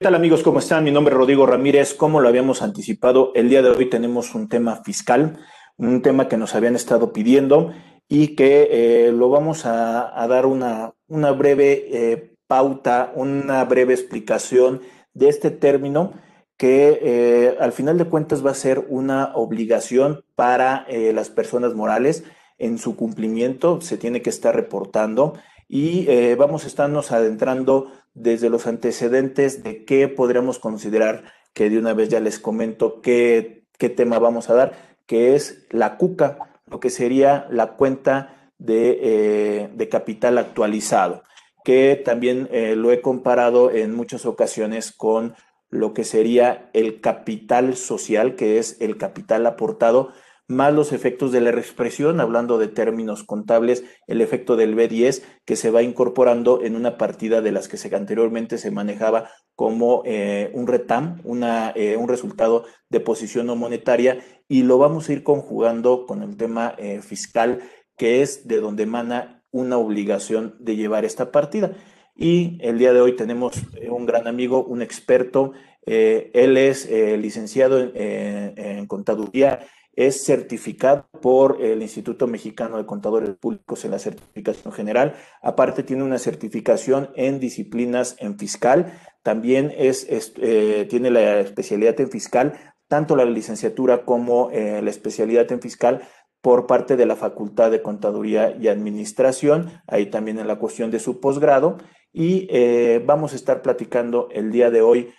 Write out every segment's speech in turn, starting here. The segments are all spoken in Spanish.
¿Qué tal amigos? ¿Cómo están? Mi nombre es Rodrigo Ramírez. Como lo habíamos anticipado, el día de hoy tenemos un tema fiscal, un tema que nos habían estado pidiendo y que eh, lo vamos a, a, dar una, una breve eh, pauta, una breve explicación de este término que eh, al final de cuentas va a ser una obligación para eh, las personas morales en su cumplimiento, se tiene que estar reportando y eh, vamos a estarnos adentrando desde los antecedentes de qué podríamos considerar, que de una vez ya les comento qué, qué tema vamos a dar, que es la CUCA, lo que sería la cuenta de, eh, de capital actualizado, que también eh, lo he comparado en muchas ocasiones con lo que sería el capital social, que es el capital aportado más los efectos de la reexpresión, hablando de términos contables, el efecto del B10 que se va incorporando en una partida de las que anteriormente se manejaba como eh, un RETAM, una, eh, un resultado de posición no monetaria, y lo vamos a ir conjugando con el tema eh, fiscal, que es de donde emana una obligación de llevar esta partida. Y el día de hoy tenemos un gran amigo, un experto, él es licenciado en, en contaduría es certificado por el Instituto Mexicano de Contadores Públicos en la certificación general. Aparte tiene una certificación en disciplinas en fiscal. También es, eh, tiene la especialidad en fiscal, tanto la licenciatura como eh, la especialidad en fiscal por parte de la Facultad de Contaduría y Administración, ahí también en la cuestión de su posgrado. Y eh, vamos a estar platicando el día de hoy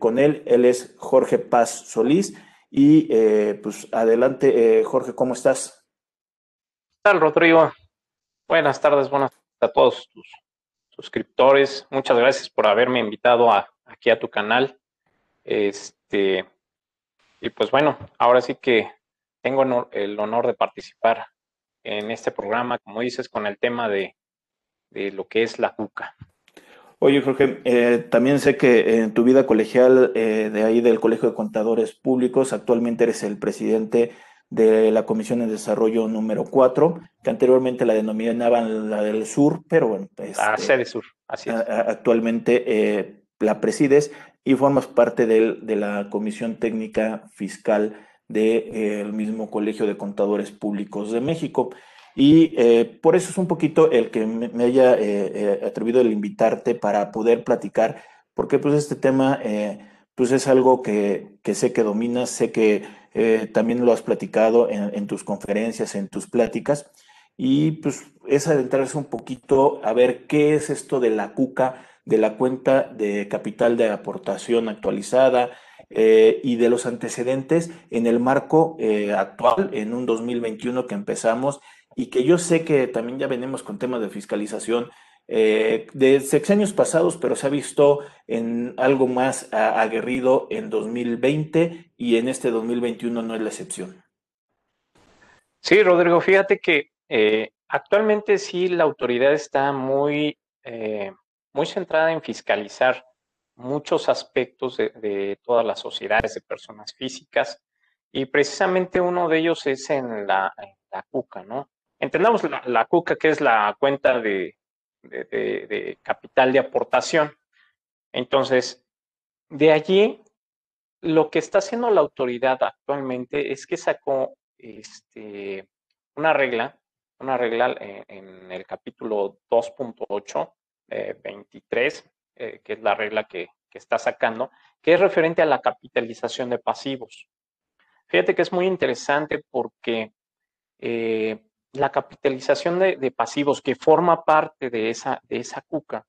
con él. Él es Jorge Paz Solís. Y eh, pues adelante, eh, Jorge, ¿cómo estás? ¿Qué tal, Rodrigo? Buenas tardes, buenas a todos tus suscriptores. Muchas gracias por haberme invitado aquí a tu canal. Este, y pues bueno, ahora sí que tengo el honor de participar en este programa, como dices, con el tema de, de lo que es la cuca. Oye, Jorge, eh, también sé que en tu vida colegial eh, de ahí del Colegio de Contadores Públicos, actualmente eres el presidente de la Comisión de Desarrollo número 4, que anteriormente la denominaban la del Sur, pero bueno. La sede Sur, así es. Actualmente eh, la presides y formas parte de, de la Comisión Técnica Fiscal del de, mismo Colegio de Contadores Públicos de México. Y eh, por eso es un poquito el que me, me haya eh, eh, atrevido el invitarte para poder platicar, porque pues este tema eh, pues es algo que, que, sé que dominas, sé que eh, también lo has platicado en, en, tus conferencias, en tus pláticas, y pues es adentrarse un poquito a ver qué es esto de la CUCA, de la cuenta de capital de aportación actualizada, eh, y de los antecedentes en el marco actual, en un 2021 que empezamos y que yo sé que también ya venimos con temas de fiscalización eh, de sexenios pasados, pero se ha visto en algo más aguerrido en 2020 y en este 2021 no es la excepción. Sí, Rodrigo, fíjate que eh, actualmente sí la autoridad está muy, eh, muy centrada en fiscalizar muchos aspectos de, todas las sociedades de personas físicas y precisamente uno de ellos es en la, en la CUCA, ¿no? Entendamos la, CUCA, que es la cuenta de, capital de aportación. Entonces, de allí, lo que está haciendo la autoridad actualmente es que sacó este, una regla, una regla en, en el capítulo 2.8, eh, 23, eh, que es la regla que, está sacando, que es referente a la capitalización de pasivos. Fíjate que es muy interesante porque eh, la capitalización de, pasivos que forma parte de esa, de esa cuca,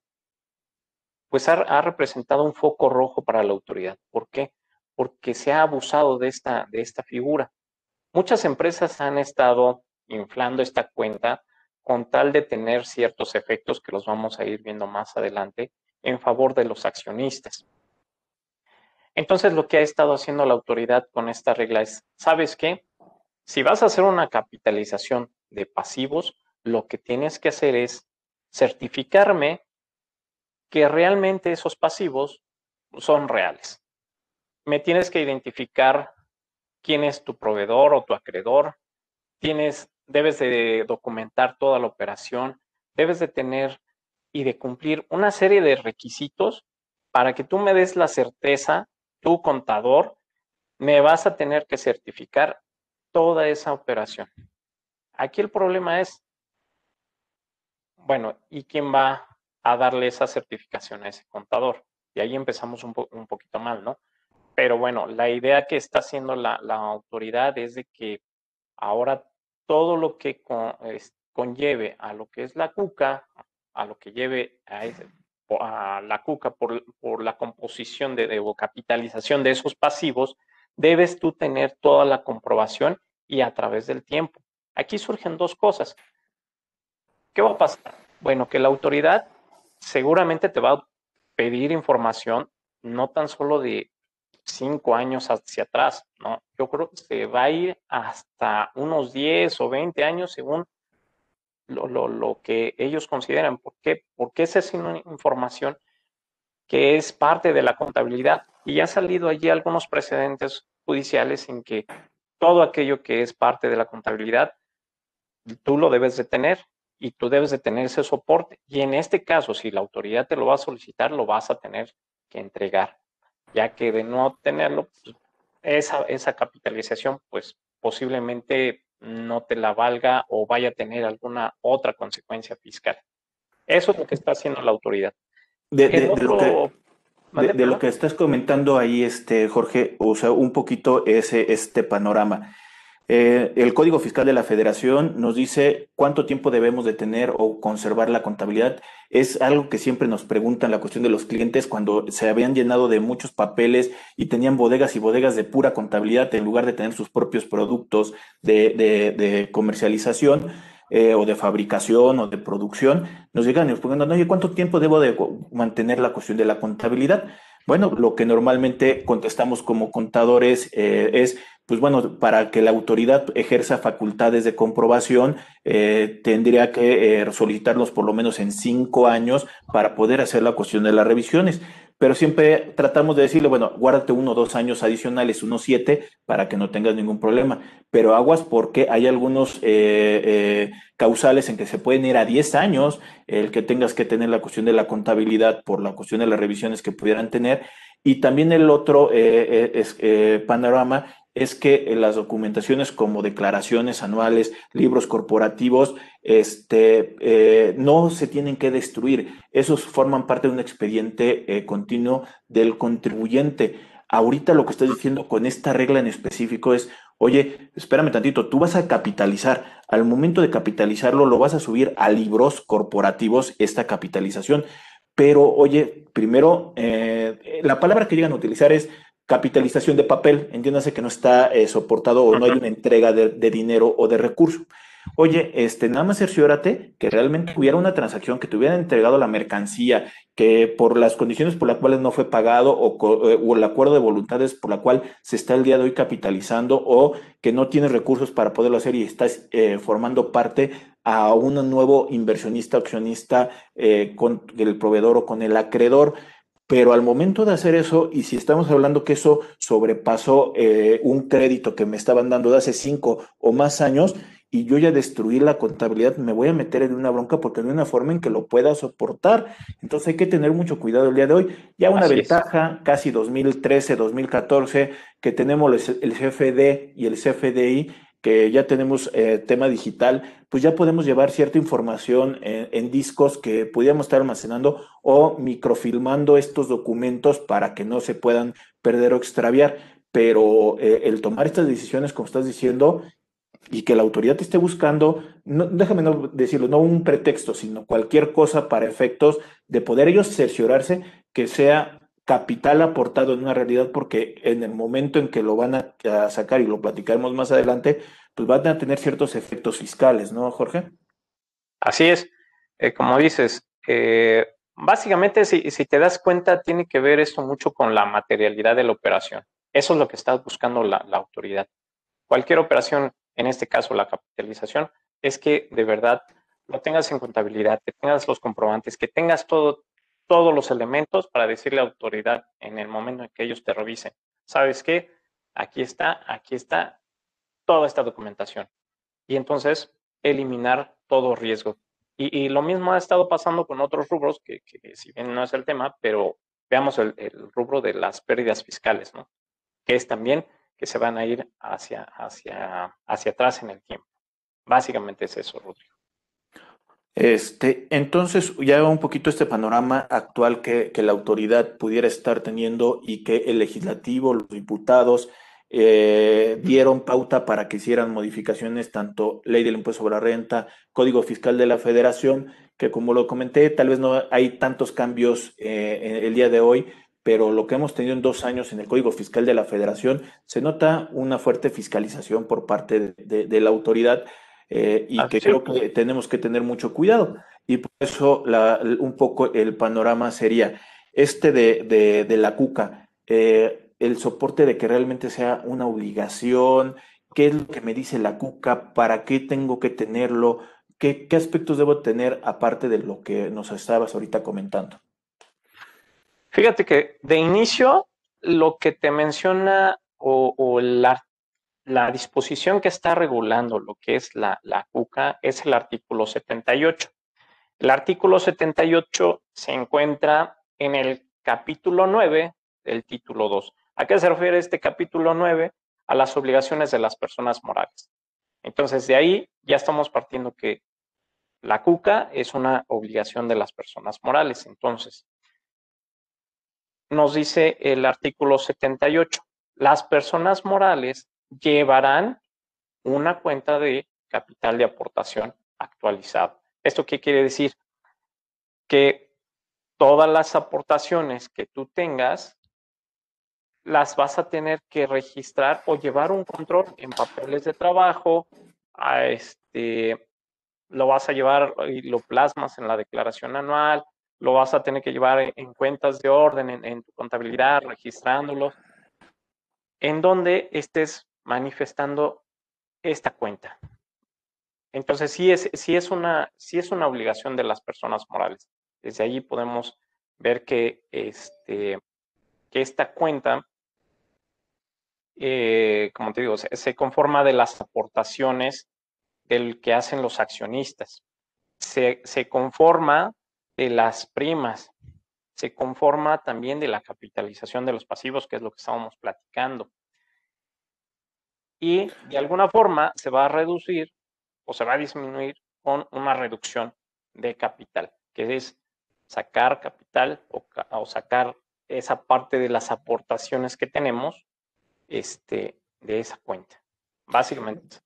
pues ha, ha, representado un foco rojo para la autoridad. ¿Por qué? Porque se ha abusado de esta, de esta figura. Muchas empresas han estado inflando esta cuenta con tal de tener ciertos efectos que los vamos a ir viendo más adelante en favor de los accionistas. Entonces, lo que ha estado haciendo la autoridad con esta regla es, ¿sabes qué? Si vas a hacer una capitalización de pasivos, lo que tienes que hacer es certificarme que realmente esos pasivos son reales. Me tienes que identificar quién es tu proveedor o tu acreedor. Tienes, debes de documentar toda la operación. Debes de tener y de cumplir una serie de requisitos para que tú me des la certeza, tu contador, me vas a tener que certificar toda esa operación. Aquí el problema es, bueno, ¿y quién va a darle esa certificación a ese contador? Y ahí empezamos un, poquito mal, ¿no? Pero bueno, la idea que está haciendo la, autoridad es de que ahora todo lo que conlleve a lo que es la cuca, a lo que lleve a, la cuca por, la composición de, o capitalización de esos pasivos, debes tú tener toda la comprobación y a través del tiempo. Aquí surgen dos cosas. ¿Qué va a pasar? Bueno, que la autoridad seguramente te va a pedir información no tan solo de cinco años hacia atrás, ¿no? Yo creo que se va a ir hasta unos 10 o 20 años según lo, que ellos consideran. ¿Por qué? Porque esa es una información que es parte de la contabilidad. Y ya han salido allí algunos precedentes judiciales en que todo aquello que es parte de la contabilidad, tú lo debes de tener y tú debes de tener ese soporte. Y en este caso, si la autoridad te lo va a solicitar, lo vas a tener que entregar, ya que de no tenerlo, pues, esa, esa capitalización, pues posiblemente no te la valga o vaya a tener alguna otra consecuencia fiscal. Eso es lo que está haciendo la autoridad. De, lo, que, estás comentando ahí, este, Jorge, o sea, un poquito ese, este panorama. Eh, el Código Fiscal de la Federación nos dice cuánto tiempo debemos de tener o conservar la contabilidad. Es algo que siempre nos preguntan la cuestión de los clientes cuando se habían llenado de muchos papeles y tenían bodegas y bodegas de pura contabilidad en lugar de tener sus propios productos de, comercialización. Eh, o de fabricación o de producción, nos llegan y nos preguntan, oye, ¿cuánto tiempo debo de mantener la cuestión de la contabilidad? Bueno, lo que normalmente contestamos como contadores eh, es pues bueno, para que la autoridad ejerza facultades de comprobación, eh, tendría que eh, solicitarlos por lo menos en cinco años para poder hacer la cuestión de las revisiones. Pero siempre tratamos de decirle, bueno, guárdate uno o dos años adicionales, unos siete, para que no tengas ningún problema. Pero aguas porque hay algunos eh, causales en que se pueden ir a diez años, el que tengas que tener la cuestión de la contabilidad por la cuestión de las revisiones que pudieran tener. Y también el otro es, panorama es que eh, las documentaciones como declaraciones anuales, libros corporativos, este, eh, no se tienen que destruir. Esos forman parte de un expediente eh, continuo del contribuyente. Ahorita lo que estoy diciendo con esta regla en específico es, oye, espérame tantito, tú vas a capitalizar. Al momento de capitalizarlo, lo vas a subir a libros corporativos, esta capitalización. Pero, oye, primero, la palabra que llegan a utilizar es capitalización de papel, entiéndase que no está eh, soportado o no hay una entrega de, dinero o de recurso. Oye, este, nada más cerciórate que realmente hubiera una transacción, que te hubieran entregado la mercancía, que por las condiciones por las cuales no fue pagado o, eh, o, el acuerdo de voluntades por la cual se está el día de hoy capitalizando o que no tienes recursos para poderlo hacer y estás eh, formando parte a un nuevo inversionista, accionista con el proveedor o con el acreedor. Pero al momento de hacer eso, y si estamos hablando que eso sobrepasó eh, un crédito que me estaban dando de hace cinco o más años, y yo ya destruí la contabilidad, me voy a meter en una bronca porque no hay una forma en que lo pueda soportar. Entonces hay que tener mucho cuidado el día de hoy. Ya una ventaja, casi 2013, 2014, que tenemos el CFD y el CFDI, que ya tenemos eh, tema digital, pues ya podemos llevar cierta información en, discos que pudiéramos estar almacenando o microfilmando estos documentos para que no se puedan perder o extraviar. Pero eh, el tomar estas decisiones, como estás diciendo, y que la autoridad esté buscando, no, déjame no decirlo, no un pretexto, sino cualquier cosa para efectos de poder ellos cerciorarse que sea capital aportado en una realidad porque en el momento en que lo van a, sacar y lo platicaremos más adelante, pues van a tener ciertos efectos fiscales, ¿no, Jorge? Así es. Eh, como dices, eh, básicamente si, te das cuenta, tiene que ver esto mucho con la materialidad de la operación. Eso es lo que está buscando la, la autoridad. Cualquier operación, en este caso la capitalización, es que de verdad lo tengas en contabilidad, que tengas los comprobantes, que tengas todo, todos los elementos para decirle a la autoridad en el momento en que ellos te revisen. ¿Sabes qué? Aquí está, aquí está toda esta documentación. Y entonces eliminar todo riesgo. Y, lo mismo ha estado pasando con otros rubros, que, si bien no es el tema, pero veamos el, rubro de las pérdidas fiscales, ¿no? Que es también que se van a ir hacia, hacia, hacia atrás en el tiempo. Básicamente es eso, Rodrigo. Este, entonces, ya un poquito este panorama actual que, la autoridad pudiera estar teniendo y que el legislativo, los diputados, eh, dieron pauta para que hicieran modificaciones, tanto ley del impuesto sobre la renta, código fiscal de la federación, que como lo comenté, tal vez no hay tantos cambios eh, el día de hoy, pero lo que hemos tenido en dos años en el Código Fiscal de la Federación, se nota una fuerte fiscalización por parte de, la autoridad eh, y que creo que tenemos que tener mucho cuidado. Y por eso un poco el panorama sería este de, de la CUCA, eh, el soporte de que realmente sea una obligación, qué es lo que me dice la CUCA, para qué tengo que tenerlo, qué, qué aspectos debo tener aparte de lo que nos estabas ahorita comentando. Fíjate que de inicio lo que te menciona o, la, disposición que está regulando lo que es la, la CUCA es el artículo 78. El artículo 78 se encuentra en el capítulo 9 del título 2. ¿A qué se refiere este capítulo 9? A las obligaciones de las personas morales. Entonces, de ahí ya estamos partiendo que la CUCA es una obligación de las personas morales. Entonces, nos dice el artículo 78, las personas morales llevarán una cuenta de capital de aportación actualizado. ¿Esto qué quiere decir? Que todas las aportaciones que tú tengas las vas a tener que registrar o llevar un control en papeles de trabajo, a este, lo vas a llevar y lo plasmas en la declaración anual, lo vas a tener que llevar en, cuentas de orden, en, tu contabilidad, registrándolo, en donde estés manifestando esta cuenta. Entonces, sí es, sí es, una, sí es una obligación de las personas morales. Desde allí podemos ver que, este, que esta cuenta, eh, como te digo, se, se, conforma de las aportaciones del que hacen los accionistas. Se, se conforma de las primas, se conforma también de la capitalización de los pasivos, que es lo que estábamos platicando. Y de alguna forma se va a reducir o se va a disminuir con una reducción de capital, que es sacar capital o, sacar esa parte de las aportaciones que tenemos este, de esa cuenta. Básicamente.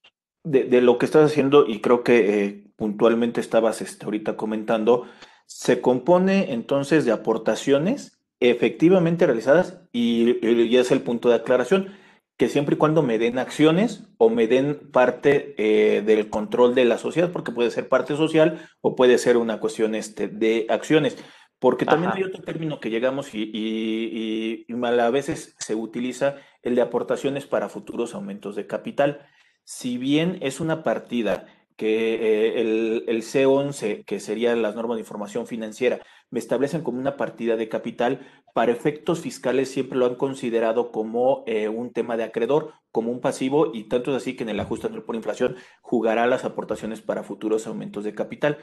De, lo que estás haciendo, y creo que eh, puntualmente estabas este, ahorita comentando, se compone entonces de aportaciones efectivamente realizadas y, ya es el punto de aclaración, que siempre y cuando me den acciones o me den parte eh, del control de la sociedad, porque puede ser parte social o puede ser una cuestión este, de acciones. Porque también hay otro término que llegamos y, y, y, a veces se utiliza el de aportaciones para futuros aumentos de capital. Si bien es una partida que eh, el, el, C11, que serían las normas de información financiera, me establecen como una partida de capital, para efectos fiscales siempre lo han considerado como eh, un tema de acreedor, como un pasivo, y tanto es así que en el ajuste anual por inflación jugará las aportaciones para futuros aumentos de capital.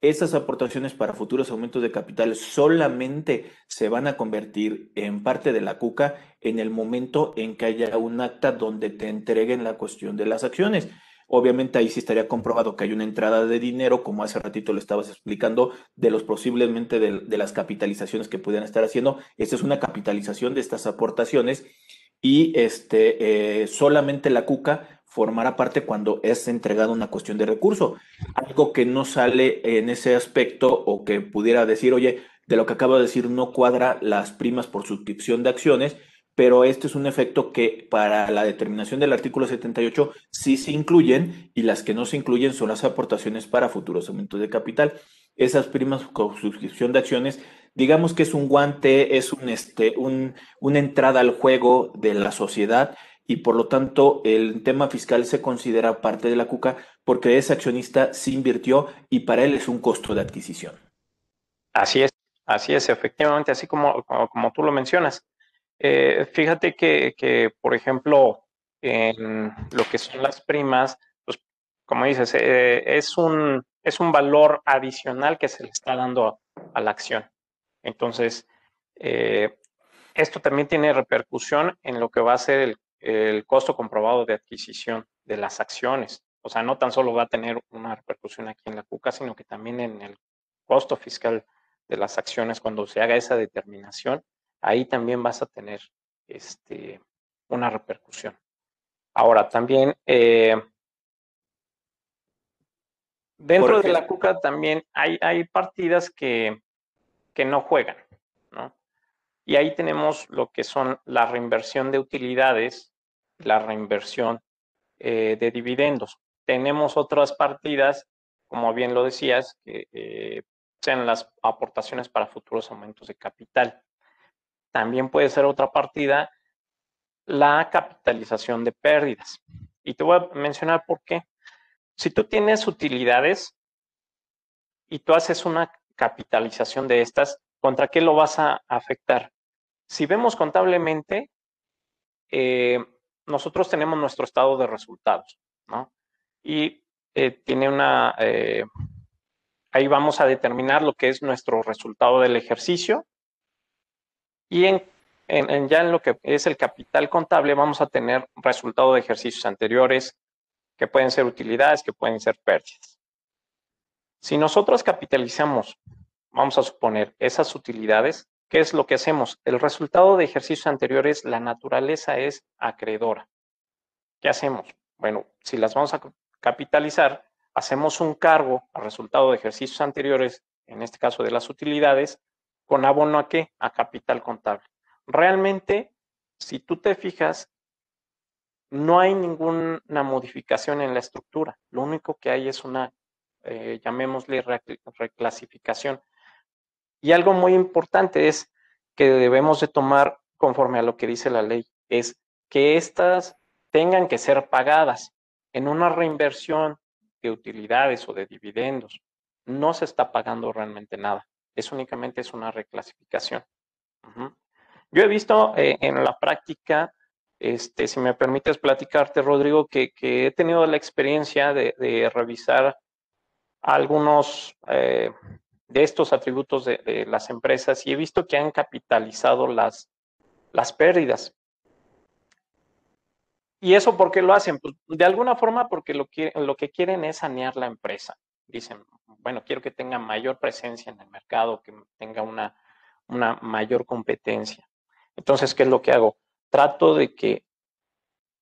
Esas aportaciones para futuros aumentos de capital solamente se van a convertir en parte de la CUCA en el momento en que haya un acta donde te entreguen la cuestión de las acciones. Obviamente ahí sí estaría comprobado que hay una entrada de dinero, como hace ratito lo estabas explicando, de los posiblemente de, las capitalizaciones que pudieran estar haciendo. Esta es una capitalización de estas aportaciones y este, eh, solamente la CUCA formará parte cuando es entregada una cuestión de recurso. Algo que no sale en ese aspecto o que pudiera decir, oye, de lo que acabo de decir no cuadra las primas por suscripción de acciones, pero este es un efecto que para la determinación del artículo 78 sí se incluyen y las que no se incluyen son las aportaciones para futuros aumentos de capital. Esas primas con suscripción de acciones, digamos que es un guante, es un, este, un, una entrada al juego de la sociedad y por lo tanto el tema fiscal se considera parte de la CUCA porque ese accionista sí invirtió y para él es un costo de adquisición. Así es, así es, efectivamente, así como, como tú lo mencionas. Eh, fíjate que, por ejemplo, en lo que son las primas, pues como dices, eh, es, un, es un valor adicional que se le está dando a, la acción. Entonces, Eh, esto también tiene repercusión en lo que va a ser el, el costo comprobado de adquisición de las acciones. O sea, no tan solo va a tener una repercusión aquí en la CUCA, sino que también en el costo fiscal de las acciones, cuando se haga esa determinación, ahí también vas a tener este, una repercusión. Ahora, también eh, dentro de la CUCA también hay, hay partidas que, que no juegan, ¿no? Y ahí tenemos lo que son la reinversión de utilidades, la reinversión eh, de dividendos. Tenemos otras partidas, como bien lo decías, que eh, sean las aportaciones para futuros aumentos de capital. También puede ser otra partida la capitalización de pérdidas. Y te voy a mencionar por qué. Si tú tienes utilidades y tú haces una capitalización de estas, ¿contra qué lo vas a afectar? Si vemos contablemente, eh, nosotros tenemos nuestro estado de resultados, ¿no? Y eh, tiene una, eh, ahí vamos a determinar lo que es nuestro resultado del ejercicio. Y en, ya en lo que es el capital contable vamos a tener resultado de ejercicios anteriores, que pueden ser utilidades, que pueden ser pérdidas. Si nosotros capitalizamos, vamos a suponer, esas utilidades, ¿qué es lo que hacemos? El resultado de ejercicios anteriores, la naturaleza es acreedora. ¿Qué hacemos? Bueno, si las vamos a capitalizar, hacemos un cargo al resultado de ejercicios anteriores, en este caso de las utilidades, con abono a qué? A capital contable. Realmente, si tú te fijas, no hay ninguna modificación en la estructura. Lo único que hay es una, eh, llamémosle reclasificación. Y algo muy importante es que debemos de tomar conforme a lo que dice la ley, es que estas tengan que ser pagadas en una reinversión de utilidades o de dividendos, no se está pagando realmente nada. Es únicamente es una reclasificación. Yo he visto eh, en la práctica, este, si me permites platicarte, Rodrigo, que, he tenido la experiencia de, revisar algunos eh, de estos atributos de, las empresas y he visto que han capitalizado las, las pérdidas. ¿Y eso por qué lo hacen? Pues de alguna forma porque lo lo que quieren es sanear la empresa. Dicen, bueno, quiero que tenga mayor presencia en el mercado, que tenga una, una mayor competencia. Entonces, ¿qué es lo que hago? Trato de que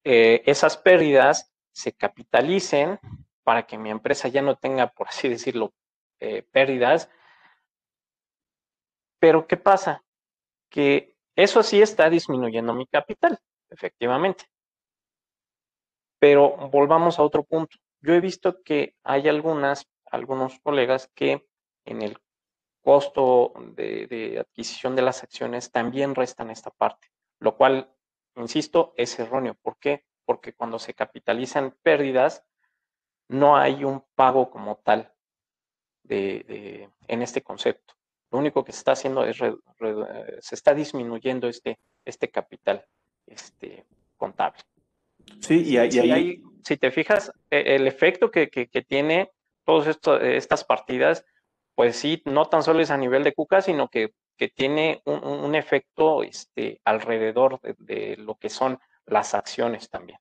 eh, esas pérdidas se capitalicen para que mi empresa ya no tenga, por así decirlo, eh, pérdidas. Pero ¿qué pasa? Que eso sí está disminuyendo mi capital, efectivamente. Pero volvamos a otro punto. Yo he visto que hay algunas, algunos colegas que en el costo de, adquisición de las acciones también restan esta parte, lo cual, insisto, es erróneo. ¿Por qué? Porque cuando se capitalizan pérdidas, no hay un pago como tal de, en este concepto. Lo único que se está haciendo es, se está disminuyendo este, este capital este, contable. Sí, y, ahí, si te fijas, e, el efecto que, tiene todas estas partidas, pues sí, no tan solo es a nivel de Cuca, sino que, tiene un, efecto este, alrededor de, lo que son las acciones también.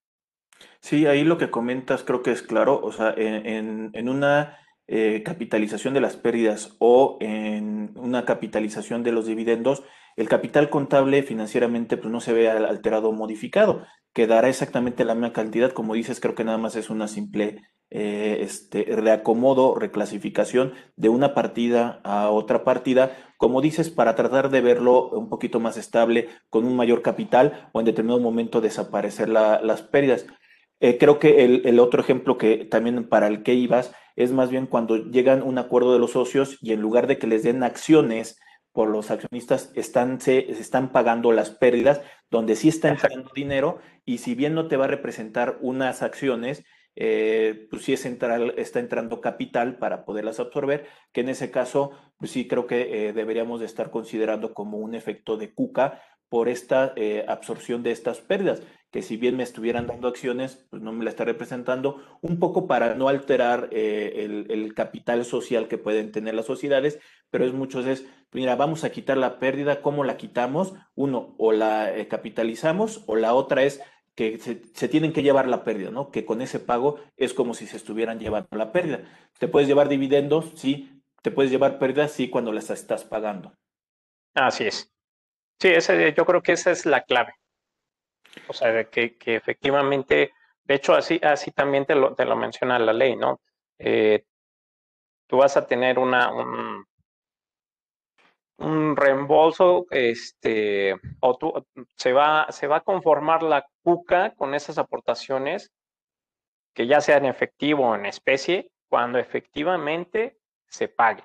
Sí, ahí lo que comentas creo que es claro, o sea, en, una eh, capitalización de las pérdidas o en una capitalización de los dividendos, el capital contable financieramente pues, no se ve alterado o modificado, quedará exactamente la misma cantidad, como dices, creo que nada más es una simple eh, este, reacomodo, reclasificación de una partida a otra partida, como dices, para tratar de verlo un poquito más estable, con un mayor capital o en determinado momento desaparecer las pérdidas. Eh, creo que el, el, otro ejemplo que también para el que ibas es más bien cuando llegan un acuerdo de los socios y en lugar de que les den acciones, por los accionistas están, se, están pagando las pérdidas, donde sí está entrando dinero y si bien no te va a representar unas acciones, eh, pues sí es entrar, está entrando capital para poderlas absorber, que en ese caso, pues sí creo que eh, deberíamos de estar considerando como un efecto de cuca por esta eh, absorción de estas pérdidas, que si bien me estuvieran dando acciones, pues no me la está representando, un poco para no alterar el, capital social que pueden tener las sociedades, pero es muchos es, mira, vamos a quitar la pérdida, ¿cómo la quitamos? Uno, o la capitalizamos, o la otra es que se, tienen que llevar la pérdida, ¿no? Que con ese pago es como si se estuvieran llevando la pérdida. Te puedes llevar dividendos, sí, te puedes llevar pérdidas, sí, cuando las estás pagando. Así es. Sí, ese, yo creo que esa es la clave. O sea, que, efectivamente, de hecho, así, así también te lo, te lo menciona la ley, ¿no? Eh, tú vas a tener una, un, un reembolso, este, o tú, se, va, se va a conformar la CUCA con esas aportaciones que ya sean en efectivo o en especie, cuando efectivamente se pague.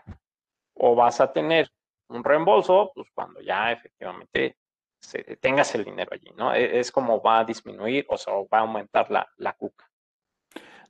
O vas a tener un reembolso, pues cuando ya efectivamente se, tengas el dinero allí, ¿no? E, es, como va a disminuir o sea, va a aumentar la, la cuca.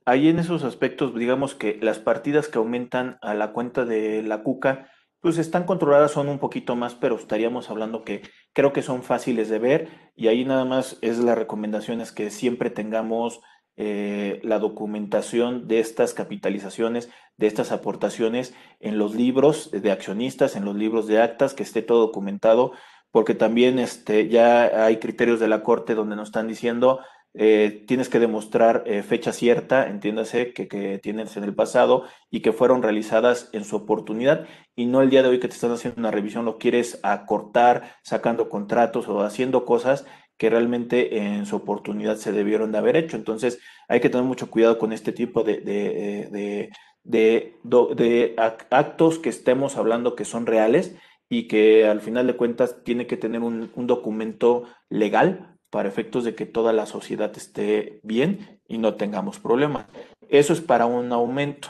Ahí en esos aspectos, digamos que las partidas que aumentan a la cuenta de la cuca, pues están controladas, son un poquito más, pero estaríamos hablando que creo que son fáciles de ver y ahí nada más es la recomendación es que siempre tengamos eh, la documentación de estas capitalizaciones, de estas aportaciones en los libros de accionistas, en los libros de actas, que esté todo documentado, porque también este, ya hay criterios de la Corte donde nos están diciendo eh, tienes que demostrar eh, fecha cierta, entiéndase, que, que, tienes en el pasado y que fueron realizadas en su oportunidad y no el día de hoy que te están haciendo una revisión, lo quieres acortar, sacando contratos o haciendo cosas que realmente en su oportunidad se debieron de haber hecho. Entonces hay que tener mucho cuidado con este tipo de, de, de, de actos que estemos hablando que son reales y que al final de cuentas tiene que tener un, un documento legal para efectos de que toda la sociedad esté bien y no tengamos problemas. Eso es para un aumento.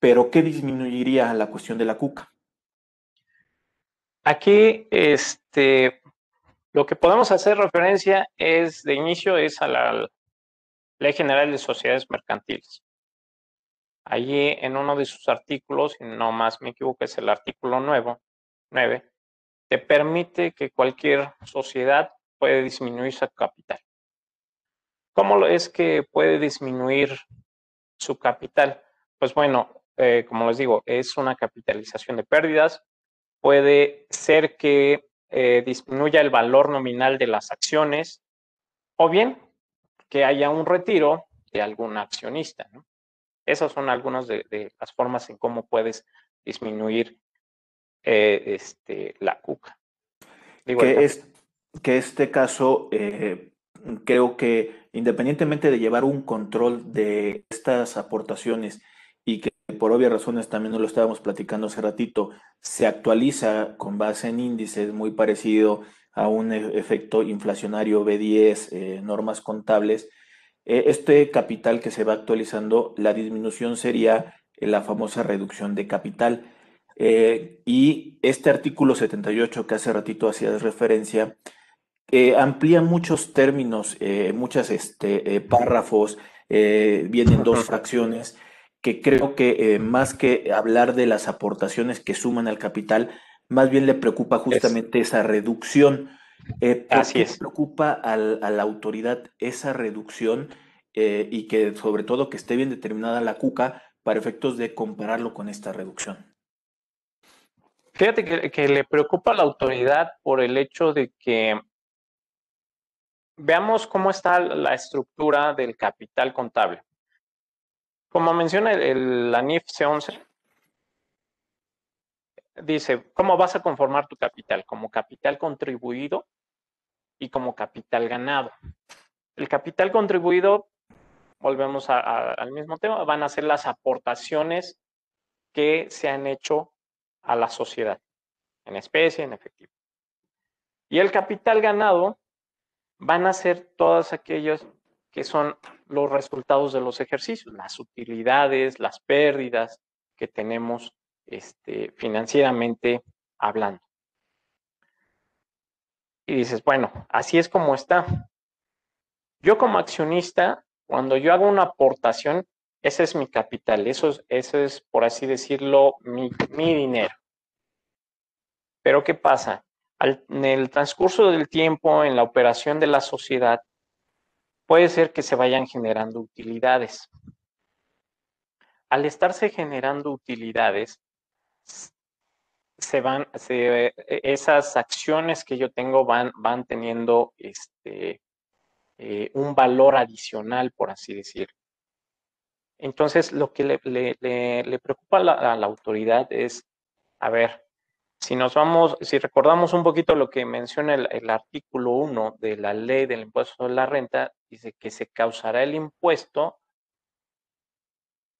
Pero ¿qué disminuiría la cuestión de la cuca? Aquí, este, lo que podemos hacer referencia es, de inicio, es a la Ley General de Sociedades Mercantiles. Allí en uno de sus artículos, si no más me equivoco, es el artículo 9, 9 te permite que cualquier sociedad puede disminuir su capital. ¿Cómo es que puede disminuir su capital? Pues bueno, eh, como les digo, es una capitalización de pérdidas. Puede ser que eh, disminuya el valor nominal de las acciones o bien que haya un retiro de algún accionista. ¿no? Esas son algunas de, las formas en cómo puedes disminuir eh, este, la cuca. que, es, que este caso eh, creo que independientemente de llevar un control de estas aportaciones y que por obvias razones también nos lo estábamos platicando hace ratito, se actualiza con base en índices muy parecido a un e-, efecto inflacionario B10, eh, normas contables. Eh, este capital que se va actualizando, la disminución sería la famosa reducción de capital. Eh, y este artículo 78 que hace ratito hacías referencia, amplía muchos términos, muchos este, párrafos, vienen dos fracciones que creo que eh, más que hablar de las aportaciones que suman al capital, más bien le preocupa justamente esa reducción. Eh, Así es. preocupa a la autoridad esa reducción eh, y que sobre todo que esté bien determinada la cuca para efectos de compararlo con esta reducción? Fíjate que, que le preocupa a la autoridad por el hecho de que veamos cómo está la estructura del capital contable. Como menciona el, la NIF C11, dice, ¿cómo vas a conformar tu capital? Como capital contribuido y como capital ganado. El capital contribuido, volvemos al mismo tema, van a ser las aportaciones que se han hecho a la sociedad, en especie, en efectivo. Y el capital ganado van a ser todas aquellas que son los resultados de los ejercicios, las utilidades, las pérdidas que tenemos este, financieramente hablando. Y dices, bueno, así es como está. Yo como accionista, cuando yo hago una aportación, ese es mi capital, eso es, es por así decirlo, mi dinero. Pero ¿qué pasa? En el transcurso del tiempo, en la operación de la sociedad, puede ser que se vayan generando utilidades. Al estarse generando utilidades, se van, esas acciones que yo tengo van, van teniendo este, eh, un valor adicional, por así decirlo. Entonces, lo que le, preocupa a la, autoridad es, a ver, si nos vamos, si recordamos un poquito lo que menciona el, artículo 1 de la ley del impuesto sobre la renta, dice que se causará el impuesto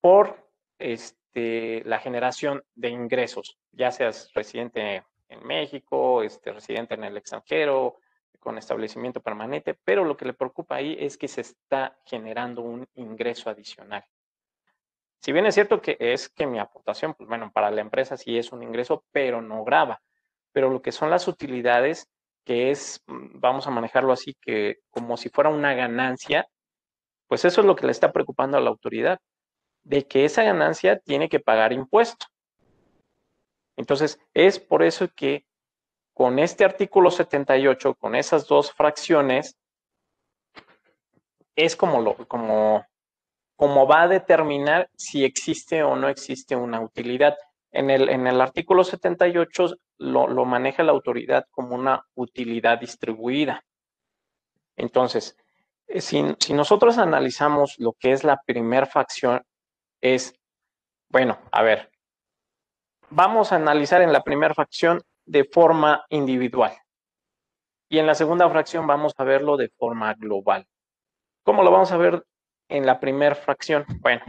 por este, la generación de ingresos, ya seas residente en México, este, residente en el extranjero, con establecimiento permanente, pero lo que le preocupa ahí es que se está generando un ingreso adicional. Si bien es cierto que es que mi aportación, pues bueno, para la empresa sí es un ingreso, pero no graba. Pero lo que son las utilidades, que es, mm, vamos a manejarlo así, que como si fuera una ganancia, pues eso es lo que le está preocupando a la autoridad, de que esa ganancia tiene que pagar impuesto. Entonces, es por eso que con este artículo 78, con esas dos fracciones, es como, lo, como como va a determinar si existe o no existe una utilidad. En el, artículo 78 lo, maneja la autoridad como una utilidad distribuida. Entonces, eh, si, si, nosotros analizamos lo que es la primer facción, es, bueno, a ver, vamos a analizar en la primera facción de forma individual. Y en la segunda fracción vamos a verlo de forma global. ¿Cómo lo vamos a ver en la primera fracción. Bueno,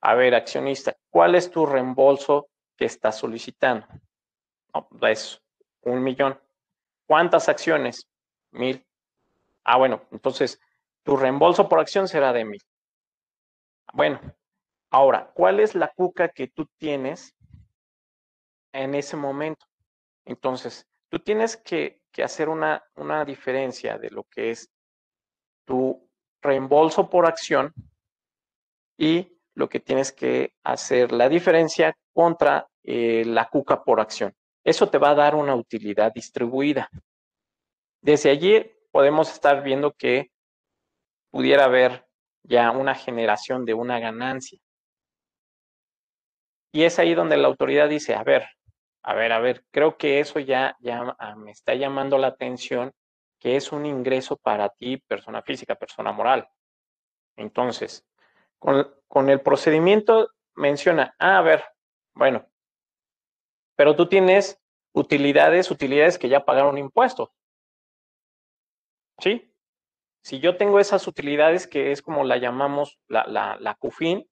a ver, accionista, ¿cuál es tu reembolso que estás solicitando? es un millón. ¿Cuántas acciones? Mil. Ah, bueno, entonces tu reembolso por acción será de mil. Bueno, ahora, ¿cuál es la cuca que tú tienes en ese momento? Entonces, tú tienes que, que hacer una, una diferencia de lo que es tu reembolso por acción y lo que tienes que hacer la diferencia contra eh, la cuca por acción. Eso te va a dar una utilidad distribuida. Desde allí podemos estar viendo que pudiera haber ya una generación de una ganancia. Y es ahí donde la autoridad dice, a ver, a ver, a ver, creo que eso ya, ya ah, me está llamando la atención que es un ingreso para ti, persona física, persona moral. Entonces, con, el procedimiento menciona, ah, a ver, bueno, pero tú tienes utilidades, utilidades que ya pagaron impuestos. ¿Sí? Si yo tengo esas utilidades, que es como la llamamos la, la, la CUFIN,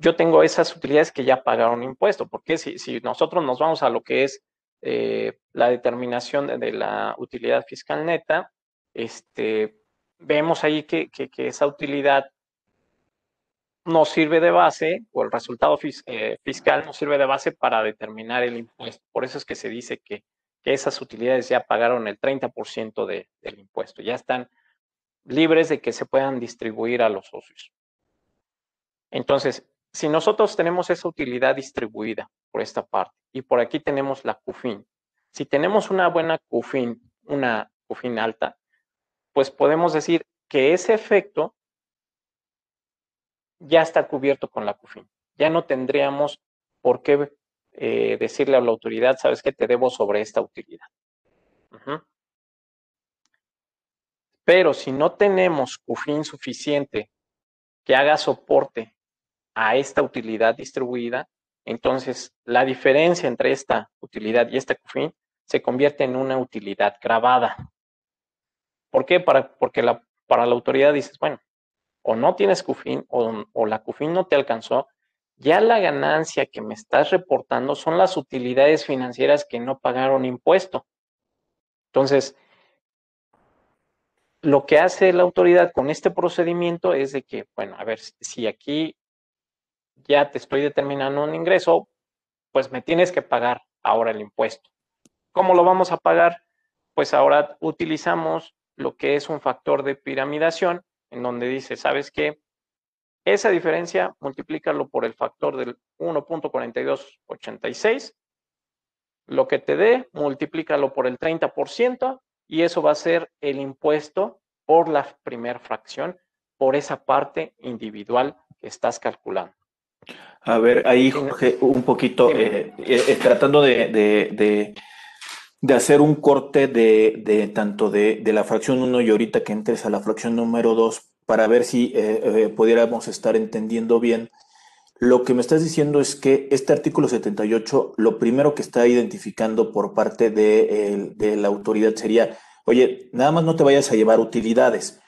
yo tengo esas utilidades que ya pagaron impuesto, porque si, si nosotros nos vamos a lo que es eh, la determinación de, la utilidad fiscal neta, este, vemos ahí que, esa utilidad nos sirve de base, o el resultado eh, fiscal nos sirve de base para determinar el impuesto. Por eso es que se dice que, esas utilidades ya pagaron el 30% del impuesto, ya están libres de que se puedan distribuir a los socios. Entonces, si nosotros tenemos esa utilidad distribuida por esta parte y por aquí tenemos la CUFIN, si tenemos una buena CUFIN, una CUFIN alta, pues podemos decir que ese efecto ya está cubierto con la CUFIN. Ya no tendríamos por qué eh, decirle a la autoridad, sabes que te debo sobre esta utilidad. Pero si no tenemos CUFIN suficiente que haga soporte a esta utilidad distribuida, entonces la diferencia entre esta utilidad y esta CUFIN se convierte en una utilidad grabada. ¿Por qué? Para, porque la, para la autoridad dices, bueno, o no tienes CUFIN o, o la CUFIN no te alcanzó, ya la ganancia que me estás reportando son las utilidades financieras que no pagaron impuesto. Entonces, lo que hace la autoridad con este procedimiento es de que, bueno, a ver, si aquí ya te estoy determinando un ingreso, pues me tienes que pagar ahora el impuesto. ¿Cómo lo vamos a pagar? Pues ahora utilizamos lo que es un factor de piramidación, en donde dice, ¿sabes qué? Esa diferencia, multiplícalo por el factor del 1.4286. Lo que te dé, multiplícalo por el 30% y eso va a ser el impuesto por la primera fracción, por esa parte individual que estás calculando. A ver, ahí Jorge, un poquito, eh, eh, eh, tratando de, de, de, hacer un corte de, tanto de, la fracción 1 y ahorita que entres a la fracción número 2, para ver si pudiéramos estar entendiendo bien. Lo que me estás diciendo es que este artículo 78, lo primero que está identificando por parte de, de la autoridad sería, oye, nada más no te vayas a llevar utilidades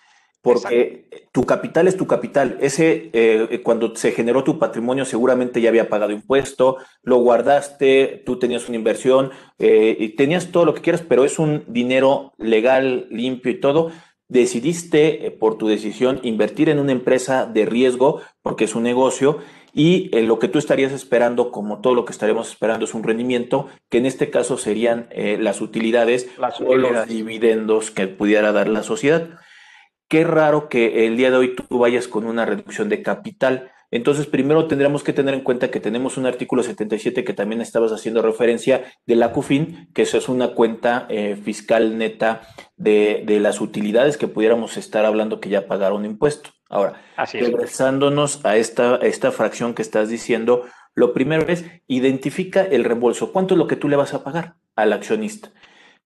porque tu capital es tu capital. Ese, eh, cuando se generó tu patrimonio, seguramente ya había pagado impuesto, lo guardaste, tú tenías una inversión eh, y tenías todo lo que quieras, pero es un dinero legal, limpio y todo. Decidiste eh, por tu decisión invertir en una empresa de riesgo porque es un negocio y lo que tú estarías esperando, como todo lo que estaremos esperando, es un rendimiento, que en este caso serían las utilidades o los dividendos que pudiera dar la sociedad qué raro que el día de hoy tú vayas con una reducción de capital. Entonces, primero tendríamos que tener en cuenta que tenemos un artículo 77 que también estabas haciendo referencia de la CUFIN, que eso es una cuenta eh, fiscal neta de, las utilidades que pudiéramos estar hablando que ya pagaron impuesto. Ahora, regresándonos a esta, a esta fracción que estás diciendo, lo primero es identifica el reembolso. ¿Cuánto es lo que tú le vas a pagar al accionista?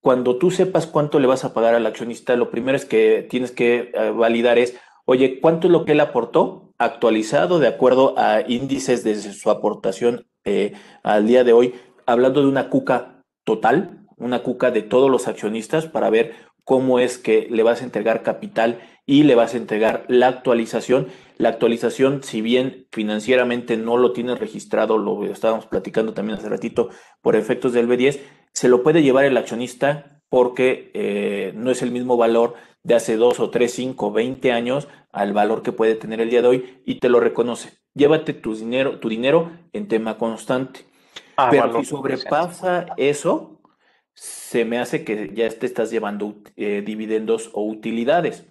Cuando tú sepas cuánto le vas a pagar al accionista, lo primero es que tienes que eh, validar es, oye, ¿cuánto es lo que él aportó actualizado de acuerdo a índices de su aportación eh, al día de hoy? Hablando de una cuca total, una cuca de todos los accionistas para ver cómo es que le vas a entregar capital y le vas a entregar la actualización. La actualización, si bien financieramente no lo tienes registrado, lo estábamos platicando también hace ratito por efectos del B10, se lo puede llevar el accionista porque eh, no es el mismo valor de hace dos o tres, cinco, veinte años al valor que puede tener el día de hoy y te lo reconoce. Llévate tu dinero, tu dinero en tema constante. Ah, Pero si sobrepasa eso, se me hace que ya te estás llevando eh, dividendos o utilidades.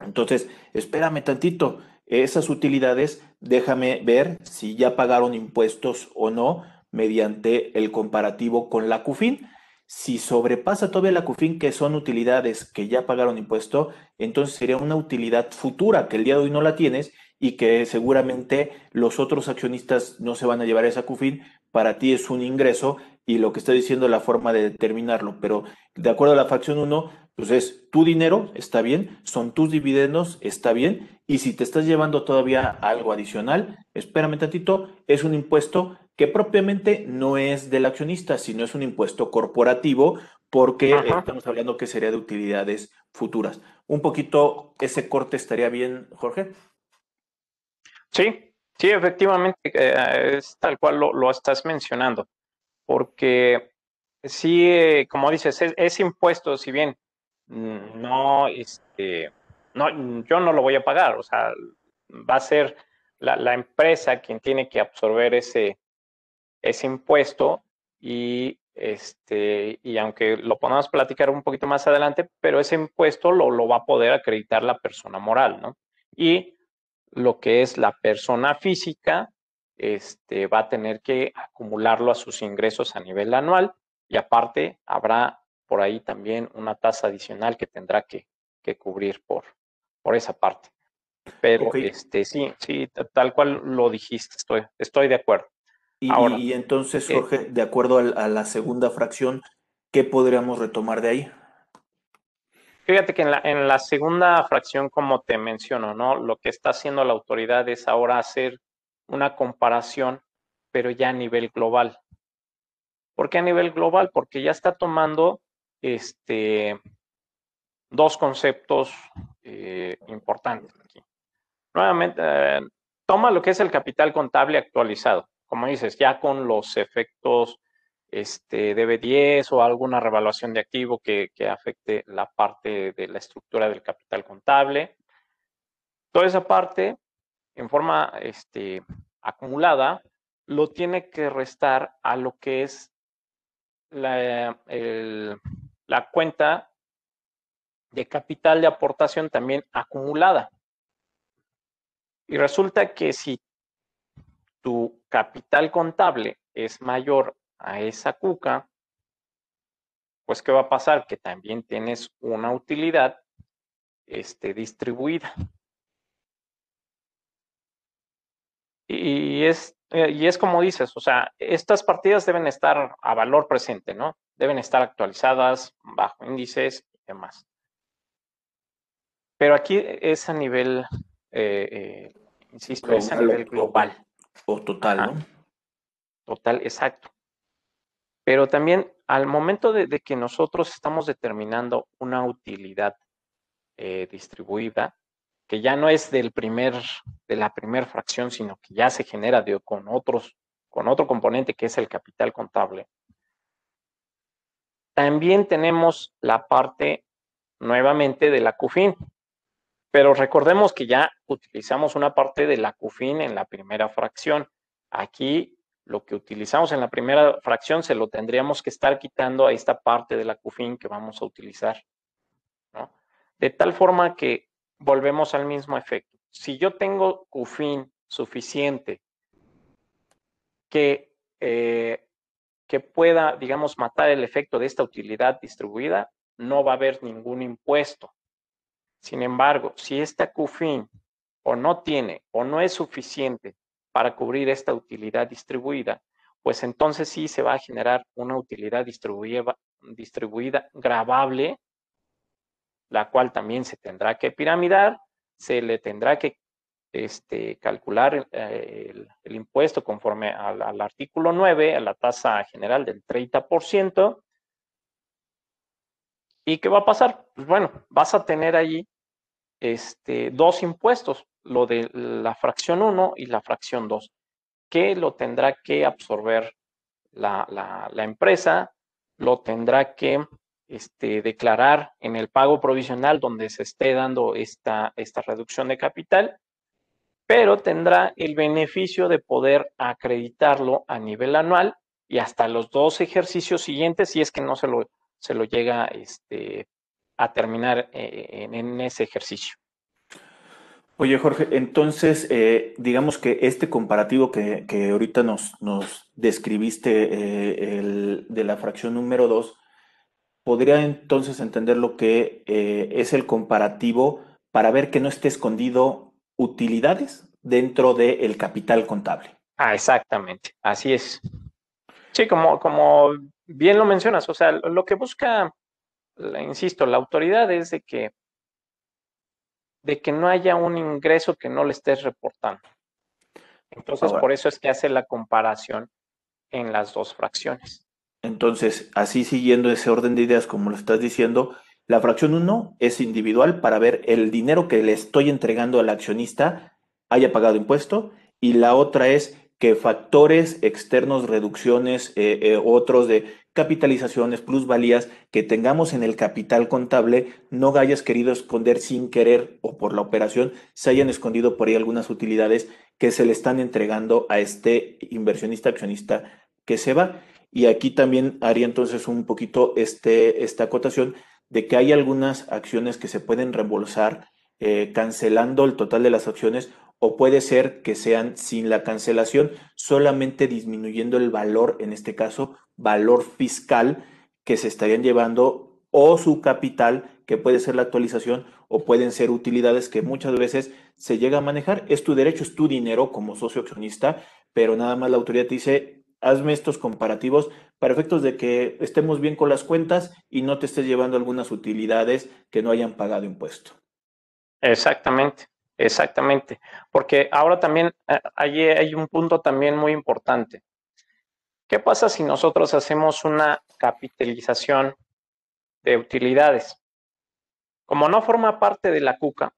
Entonces, espérame tantito. Esas utilidades, déjame ver si ya pagaron impuestos o no mediante el comparativo con la CUFIN. Si sobrepasa todavía la CUFIN, que son utilidades que ya pagaron impuesto, entonces sería una utilidad futura que el día de hoy no la tienes y que seguramente los otros accionistas no se van a llevar esa CUFIN. Para ti es un ingreso y lo que estoy diciendo la forma de determinarlo. Pero de acuerdo a la fracción 1, pues es tu dinero, está bien, son tus dividendos, está bien. Y si te estás llevando todavía algo adicional, espérame tantito, es un impuesto que propiamente no es del accionista, sino es un impuesto corporativo, porque estamos hablando que sería de utilidades futuras. Un poquito ese corte estaría bien, Jorge. Sí, sí, efectivamente, eh, es tal cual lo, estás mencionando, porque sí, eh, como dices, ese impuesto, si bien no, este, no, yo no lo voy a pagar, o sea, va a ser la, la empresa quien tiene que absorber ese, ese impuesto y este, y aunque lo podamos platicar un poquito más adelante, pero ese impuesto lo, lo, va a poder acreditar la persona moral, ¿no? Y lo que es la persona física, este, va a tener que acumularlo a sus ingresos a nivel anual y aparte habrá por ahí también una tasa adicional que tendrá que, que cubrir por, por esa parte. Pero este, sí, sí, tal cual lo dijiste, estoy, estoy de acuerdo. Y, entonces, Jorge, de acuerdo a, la segunda fracción, ¿qué podríamos retomar de ahí? Fíjate que en la, en la segunda fracción, como te menciono, ¿no? Lo que está haciendo la autoridad es ahora hacer una comparación, pero ya a nivel global. ¿Por qué a nivel global? Porque ya está tomando este, dos conceptos eh, importantes aquí. Nuevamente, eh, toma lo que es el capital contable actualizado como dices, ya con los efectos este, de B10 o alguna revaluación de activo que, afecte la parte de la estructura del capital contable. Toda esa parte, en forma este, acumulada, lo tiene que restar a lo que es la, la cuenta de capital de aportación también acumulada. Y resulta que si tu capital contable es mayor a esa cuca, pues ¿qué va a pasar? Que también tienes una utilidad este, distribuida. Y es, eh, y es como dices, o sea, estas partidas deben estar a valor presente, ¿no? Deben estar actualizadas bajo índices y demás. Pero aquí es a nivel, eh, eh, insisto, es a nivel global. O total, ¿no? Total, exacto. Pero también al momento de, que nosotros estamos determinando una utilidad distribuida, que ya no es del primer, de la primera fracción, sino que ya se genera con otros, con otro componente que es el capital contable. También tenemos la parte nuevamente de la CUFIN, pero recordemos que ya utilizamos una parte de la CUFIN en la primera fracción. Aquí lo que utilizamos en la primera fracción se lo tendríamos que estar quitando a esta parte de la CUFIN que vamos a utilizar. De tal forma que volvemos al mismo efecto. Si yo tengo QFIN suficiente que, eh, que pueda, digamos, matar el efecto de esta utilidad distribuida, no va a haber ningún impuesto. Sin embargo, si esta QFIN o no tiene o no es suficiente para cubrir esta utilidad distribuida, pues entonces sí se va a generar una utilidad distribuida, distribuida grabable la cual también se tendrá que piramidar, se le tendrá que este, calcular eh, el, impuesto conforme al, artículo 9, a la tasa general del 30%. ¿Y qué va a pasar? Pues bueno, vas a tener allí este, dos impuestos, lo de la fracción 1 y la fracción 2, que lo tendrá que absorber la, empresa, lo tendrá que este, declarar en el pago provisional donde se esté dando esta, esta reducción de capital, pero tendrá el beneficio de poder acreditarlo a nivel anual y hasta los dos ejercicios siguientes si es que no se lo, se lo llega este, a terminar eh, en, ese ejercicio. Oye, Jorge, entonces, eh, digamos que este comparativo que, ahorita nos, nos describiste eh, el, de la fracción número 2, podría entonces entender lo que eh, es el comparativo para ver que no esté escondido utilidades dentro del capital contable. Ah, exactamente, así es. Sí, como, como bien lo mencionas, o sea, lo que busca, insisto, la autoridad es de que, de que no haya un ingreso que no le estés reportando. Entonces, por eso es que hace la comparación en las dos fracciones. Entonces, así siguiendo ese orden de ideas como lo estás diciendo, la fracción 1 es individual para ver el dinero que le estoy entregando al accionista haya pagado impuesto y la otra es que factores externos, reducciones, eh, eh, otros de capitalizaciones, plusvalías que tengamos en el capital contable, no hayas querido esconder sin querer o por la operación, se hayan escondido por ahí algunas utilidades que se le están entregando a este inversionista accionista que se va. Y aquí también haría entonces un poquito este, esta acotación de que hay algunas acciones que se pueden reembolsar eh, cancelando el total de las acciones o puede ser que sean sin la cancelación, solamente disminuyendo el valor, en este caso, valor fiscal que se estarían llevando o su capital, que puede ser la actualización, o pueden ser utilidades que muchas veces se llega a manejar. Es tu derecho, es tu dinero como socio accionista, pero nada más la autoridad te dice, hazme estos comparativos para efectos de que estemos bien con las cuentas y no te estés llevando algunas utilidades que no hayan pagado impuesto. Exactamente, exactamente. Porque ahora también eh, hay, hay un punto también muy importante. ¿Qué pasa si nosotros hacemos una capitalización de utilidades? Como no forma parte de la CUCA,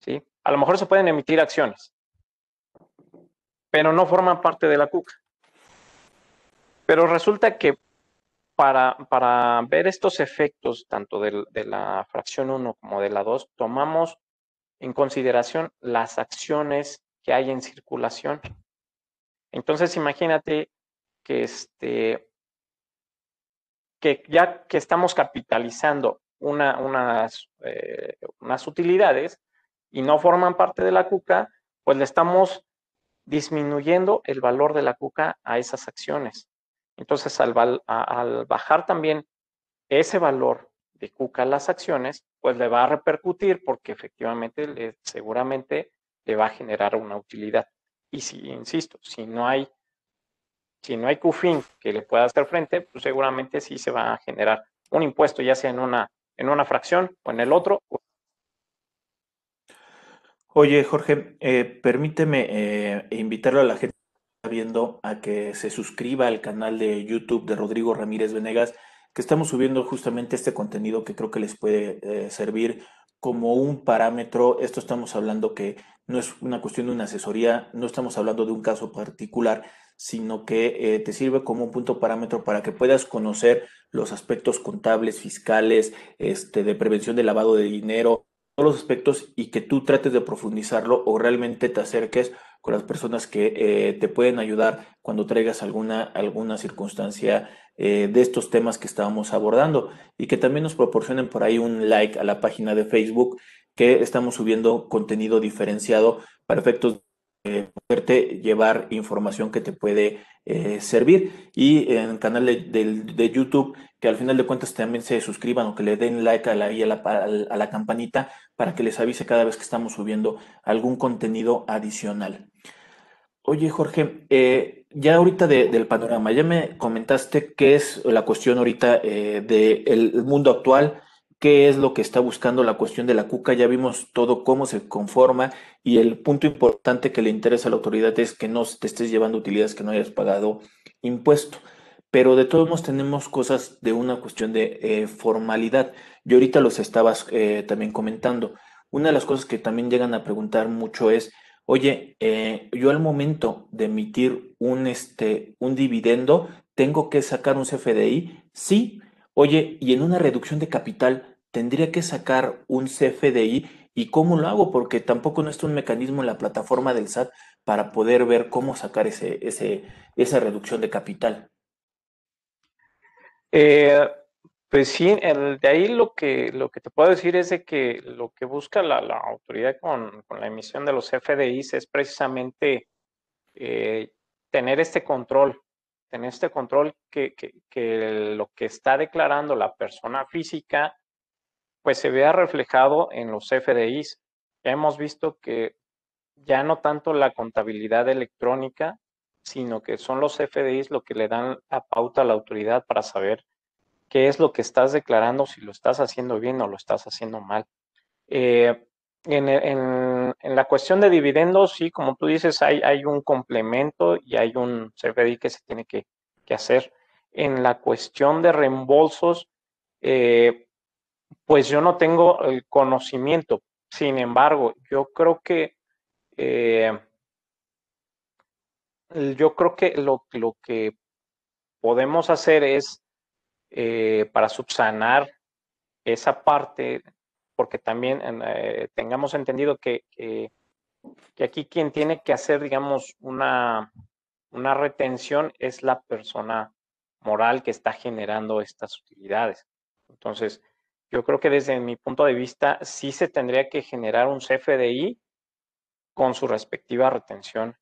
¿sí? a lo mejor se pueden emitir acciones, pero no forman parte de la CUCA. Pero resulta que para, para ver estos efectos, tanto de, de la fracción 1 como de la 2, tomamos en consideración las acciones que hay en circulación. Entonces, imagínate que, este, que ya que estamos capitalizando eh, unas utilidades y no forman parte de la CUCA, pues le estamos disminuyendo el valor de la cuca a esas acciones. Entonces, al, bajar también ese valor de Cuca las acciones, pues le va a repercutir porque efectivamente seguramente le va a generar una utilidad. Y si, insisto, si no hay, si no hay CUFIN que le pueda hacer frente, pues seguramente sí se va a generar un impuesto, ya sea en una, en una fracción o en el otro. Oye, Jorge, eh, permíteme eh, invitarlo a la gente viendo a que se suscriba al canal de YouTube de Rodrigo Ramírez Venegas que estamos subiendo justamente este contenido que creo que les puede eh, servir como un parámetro. Esto estamos hablando que no es una cuestión de una asesoría, no estamos hablando de un caso particular, sino que eh, te sirve como un punto parámetro para que puedas conocer los aspectos contables, fiscales, este, de prevención de lavado de dinero, todos los aspectos y que tú trates de profundizarlo o realmente te acerques con las personas que eh, te pueden ayudar cuando traigas alguna, alguna circunstancia eh, de estos temas que estábamos abordando. Y que también nos proporcionen por ahí un like a la página de Facebook que estamos subiendo contenido diferenciado para efectos de poderte llevar información que te puede eh, servir. Y en el canal de, YouTube que al final de cuentas también se suscriban o que le den like a la, a la, a la campanita para que les avise cada vez que estamos subiendo algún contenido adicional. Oye, Jorge, eh, ya ahorita del panorama, ya me comentaste qué es la cuestión ahorita eh, del mundo actual, qué es lo que está buscando la cuestión de la CUCA, ya vimos todo cómo se conforma y el punto importante que le interesa a la autoridad es que no te estés llevando utilidades que no hayas pagado impuesto. Pero de todos modos tenemos cosas de una cuestión de eh, formalidad. Yo ahorita los estabas también comentando. Una de las cosas que también llegan a preguntar mucho es, oye, eh, yo al momento de emitir un, este, un dividendo, ¿tengo que sacar un CFDI? Sí. Oye, y en una reducción de capital, ¿tendría que sacar un CFDI? ¿Y cómo lo hago? Porque tampoco no está un mecanismo en la plataforma del SAT para poder ver cómo sacar ese, ese, esa reducción de capital. Eh, pues sí, el, de ahí lo que, lo que te puedo decir es de que lo que busca la, autoridad con, la emisión de los FDIs es precisamente eh, tener este control, tener este control que, que, lo que está declarando la persona física pues se vea reflejado en los FDIs. Ya hemos visto que ya no tanto la contabilidad electrónica, sino que son los FDIs lo que le dan la pauta a la autoridad para saber qué es lo que estás declarando, si lo estás haciendo bien o lo estás haciendo mal. Eh, en, la cuestión de dividendos, sí, como tú dices, hay, un complemento y hay un CFDI que se tiene que, hacer. En la cuestión de reembolsos, eh, pues yo no tengo el conocimiento. Sin embargo, yo creo que eh, yo creo que lo, lo que podemos hacer es eh, para subsanar esa parte, porque también eh, tengamos entendido que, que, aquí quien tiene que hacer, digamos, una, una retención es la persona moral que está generando estas utilidades. Entonces, yo creo que desde mi punto de vista sí se tendría que generar un CFDI con su respectiva retención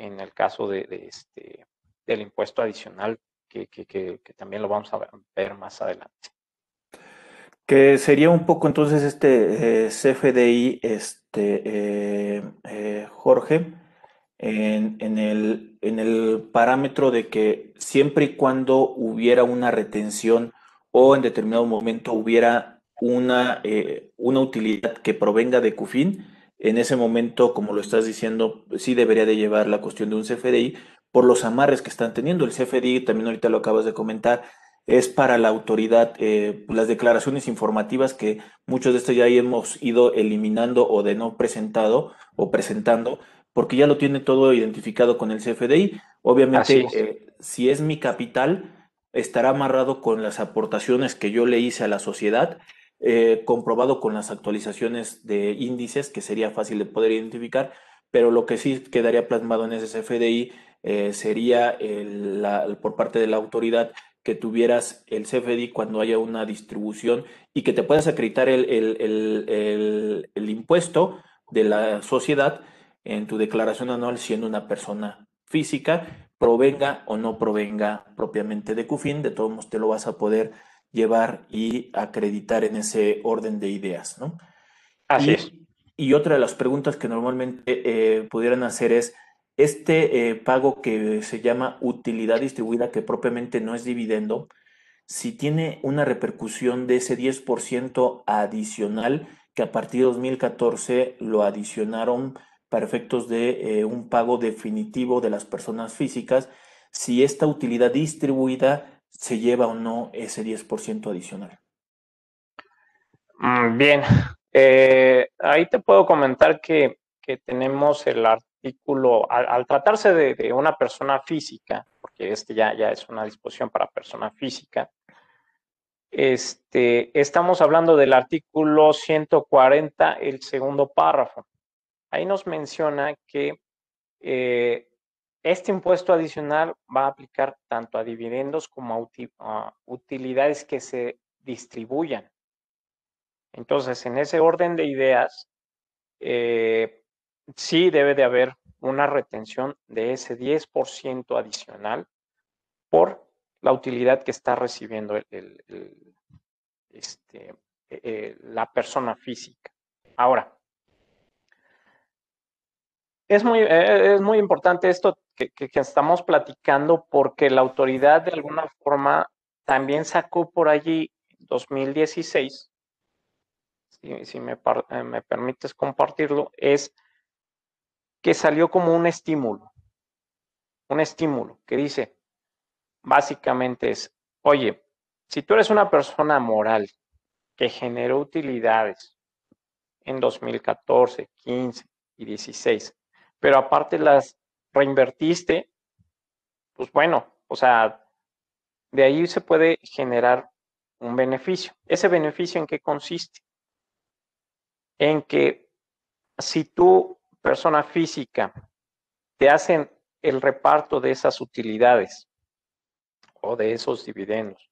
en el caso de, este, del impuesto adicional que, también lo vamos a ver más adelante. Que sería un poco entonces este eh, CFDI, este, eh, eh, Jorge, en, el, en el parámetro de que siempre y cuando hubiera una retención o en determinado momento hubiera una, una utilidad que provenga de CUFIN, en ese momento, como lo estás diciendo, sí debería de llevar la cuestión de un CFDI, por los amarres que están teniendo. El CFDI, también ahorita lo acabas de comentar, es para la autoridad eh, las declaraciones informativas que muchos de estos ya hemos ido eliminando o de no presentado o presentando, porque ya lo tiene todo identificado con el CFDI. Obviamente, eh, si es mi capital, estará amarrado con las aportaciones que yo le hice a la sociedad, eh, comprobado con las actualizaciones de índices, que sería fácil de poder identificar, pero lo que sí quedaría plasmado en ese CFDI eh, sería por parte de la autoridad que tuvieras el CFDI cuando haya una distribución y que te puedas acreditar el, el, impuesto de la sociedad en tu declaración anual siendo una persona física, provenga o no provenga propiamente de CUFIN, de todos modos te lo vas a poder llevar y acreditar en ese orden de ideas, ¿no? Así y, es. Y otra de las preguntas que normalmente eh, pudieran hacer es, este eh, pago que se llama utilidad distribuida, que propiamente no es dividendo, si tiene una repercusión de ese 10% adicional que a partir de 2014 lo adicionaron para efectos de eh, un pago definitivo de las personas físicas, si esta utilidad distribuida se lleva o no ese 10% adicional. Mm, bien, eh, ahí te puedo comentar que, tenemos el artículo, al, tratarse de, una persona física, porque este ya, ya es una disposición para persona física, este, estamos hablando del artículo 140, el segundo párrafo. Ahí nos menciona que eh, este impuesto adicional va a aplicar tanto a dividendos como a, utilidades que se distribuyan. Entonces, en ese orden de ideas, eh, sí debe de haber una retención de ese 10% adicional por la utilidad que está recibiendo este, eh, la persona física. Ahora, es muy, eh, es muy importante esto que, estamos platicando porque la autoridad de alguna forma también sacó por allí 2016, si, si me, eh, me permites compartirlo, es que salió como un estímulo, un estímulo que dice, básicamente es, oye, si tú eres una persona moral que generó utilidades en 2014, 15 y 16, pero aparte las reinvertiste, pues bueno, o sea, de ahí se puede generar un beneficio. ¿Ese beneficio en qué consiste? En que si tú, persona física, te hacen el reparto de esas utilidades o de esos dividendos.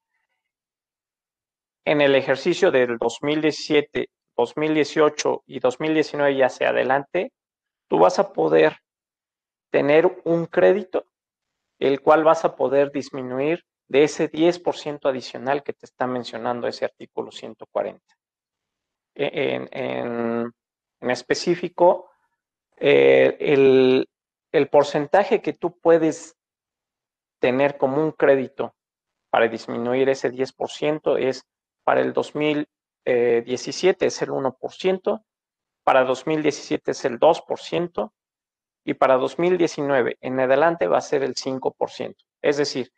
En el ejercicio del 2017, 2018 y 2019 y hacia adelante, tú vas a poder tener un crédito, el cual vas a poder disminuir de ese 10% adicional que te está mencionando ese artículo 140. E, en, en, específico, eh, el, el porcentaje que tú puedes tener como un crédito para disminuir ese 10% es para el 2017 es el 1%, para 2017 es el 2% y para 2019 en adelante va a ser el 5%. Es decir,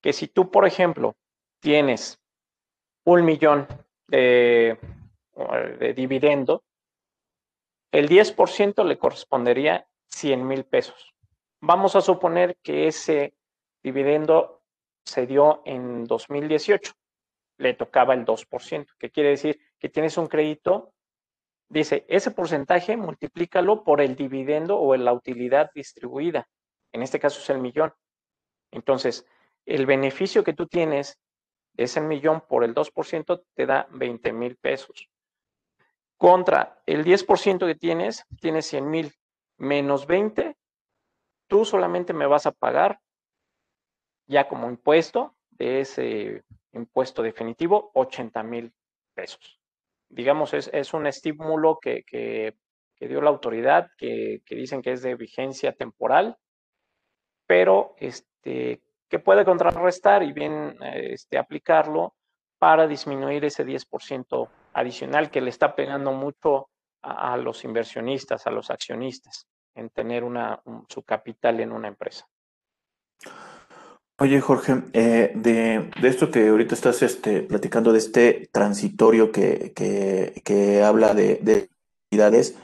que si tú, por ejemplo, tienes un millón de, de dividendo, el 10% le correspondería 100 mil pesos. Vamos a suponer que ese dividendo se dio en 2018, le tocaba el 2%, que quiere decir que tienes un crédito, dice, ese porcentaje multiplícalo por el dividendo o la utilidad distribuida, en este caso es el millón. Entonces, el beneficio que tú tienes de ese millón por el 2% te da 20 mil pesos. Contra el 10% que tienes, tienes 100 mil menos 20, tú solamente me vas a pagar ya como impuesto de ese impuesto definitivo 80 mil pesos. Digamos, es, un estímulo que, dio la autoridad, que, dicen que es de vigencia temporal, pero este, que puede contrarrestar y bien este, aplicarlo para disminuir ese 10% adicional que le está pegando mucho a, los inversionistas, a los accionistas, en tener una, su capital en una empresa. Oye, Jorge, eh, de, esto que ahorita estás este, platicando, de este transitorio que, que, habla de, de utilidades,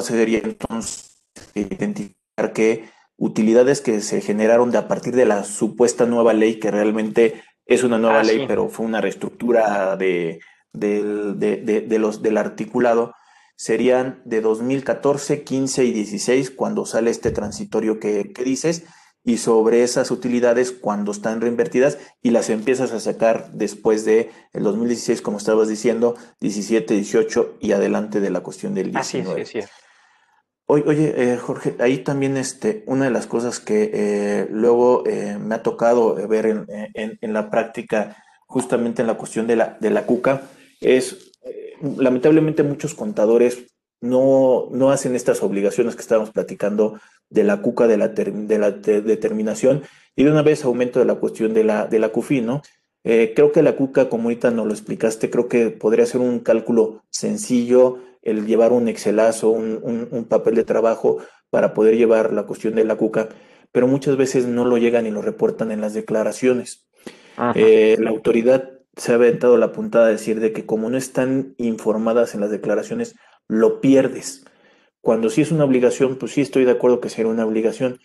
sería entonces identificar que utilidades que se generaron de a partir de la supuesta nueva ley, que realmente es una nueva ah, ley, pero fue una reestructura de, de, los, del articulado, serían de 2014, 15 y 16, cuando sale este transitorio que, que dices y sobre esas utilidades cuando están reinvertidas y las empiezas a sacar después de el 2016, como estabas diciendo, 17, 18 y adelante de la cuestión del 19. Así es, Oye, oye eh, Jorge, ahí también este, una de las cosas que eh, luego eh, me ha tocado ver en, en, la práctica justamente en la cuestión de la, de la cuca es, eh, lamentablemente muchos contadores no, no hacen estas obligaciones que estábamos platicando de la cuca, de la, de la determinación, y de una vez aumento de la cuestión de la, de la CUFI, ¿no? Eh, creo que la cuca, como ahorita nos lo explicaste, creo que podría ser un cálculo sencillo, el llevar un excelazo, un, un, papel de trabajo para poder llevar la cuestión de la cuca, pero muchas veces no lo llegan y lo reportan en las declaraciones. Eh, la autoridad se ha aventado la puntada de decir de que como no están informadas en las declaraciones, lo pierdes. Cuando sí es una obligación, pues sí estoy de acuerdo que sea una obligación,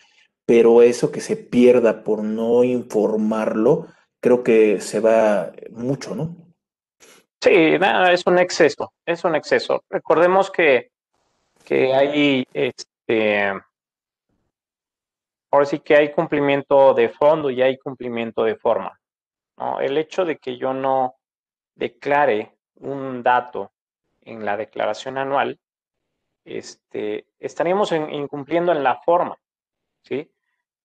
pero eso que se pierda por no informarlo, creo que se va mucho, ¿no? Sí, es un exceso, es un exceso. Recordemos que, que hay, este, ahora sí que hay cumplimiento de fondo y hay cumplimiento de forma. ¿no? El hecho de que yo no declare un dato en la declaración anual, este, estaríamos incumpliendo en la forma, ¿sí?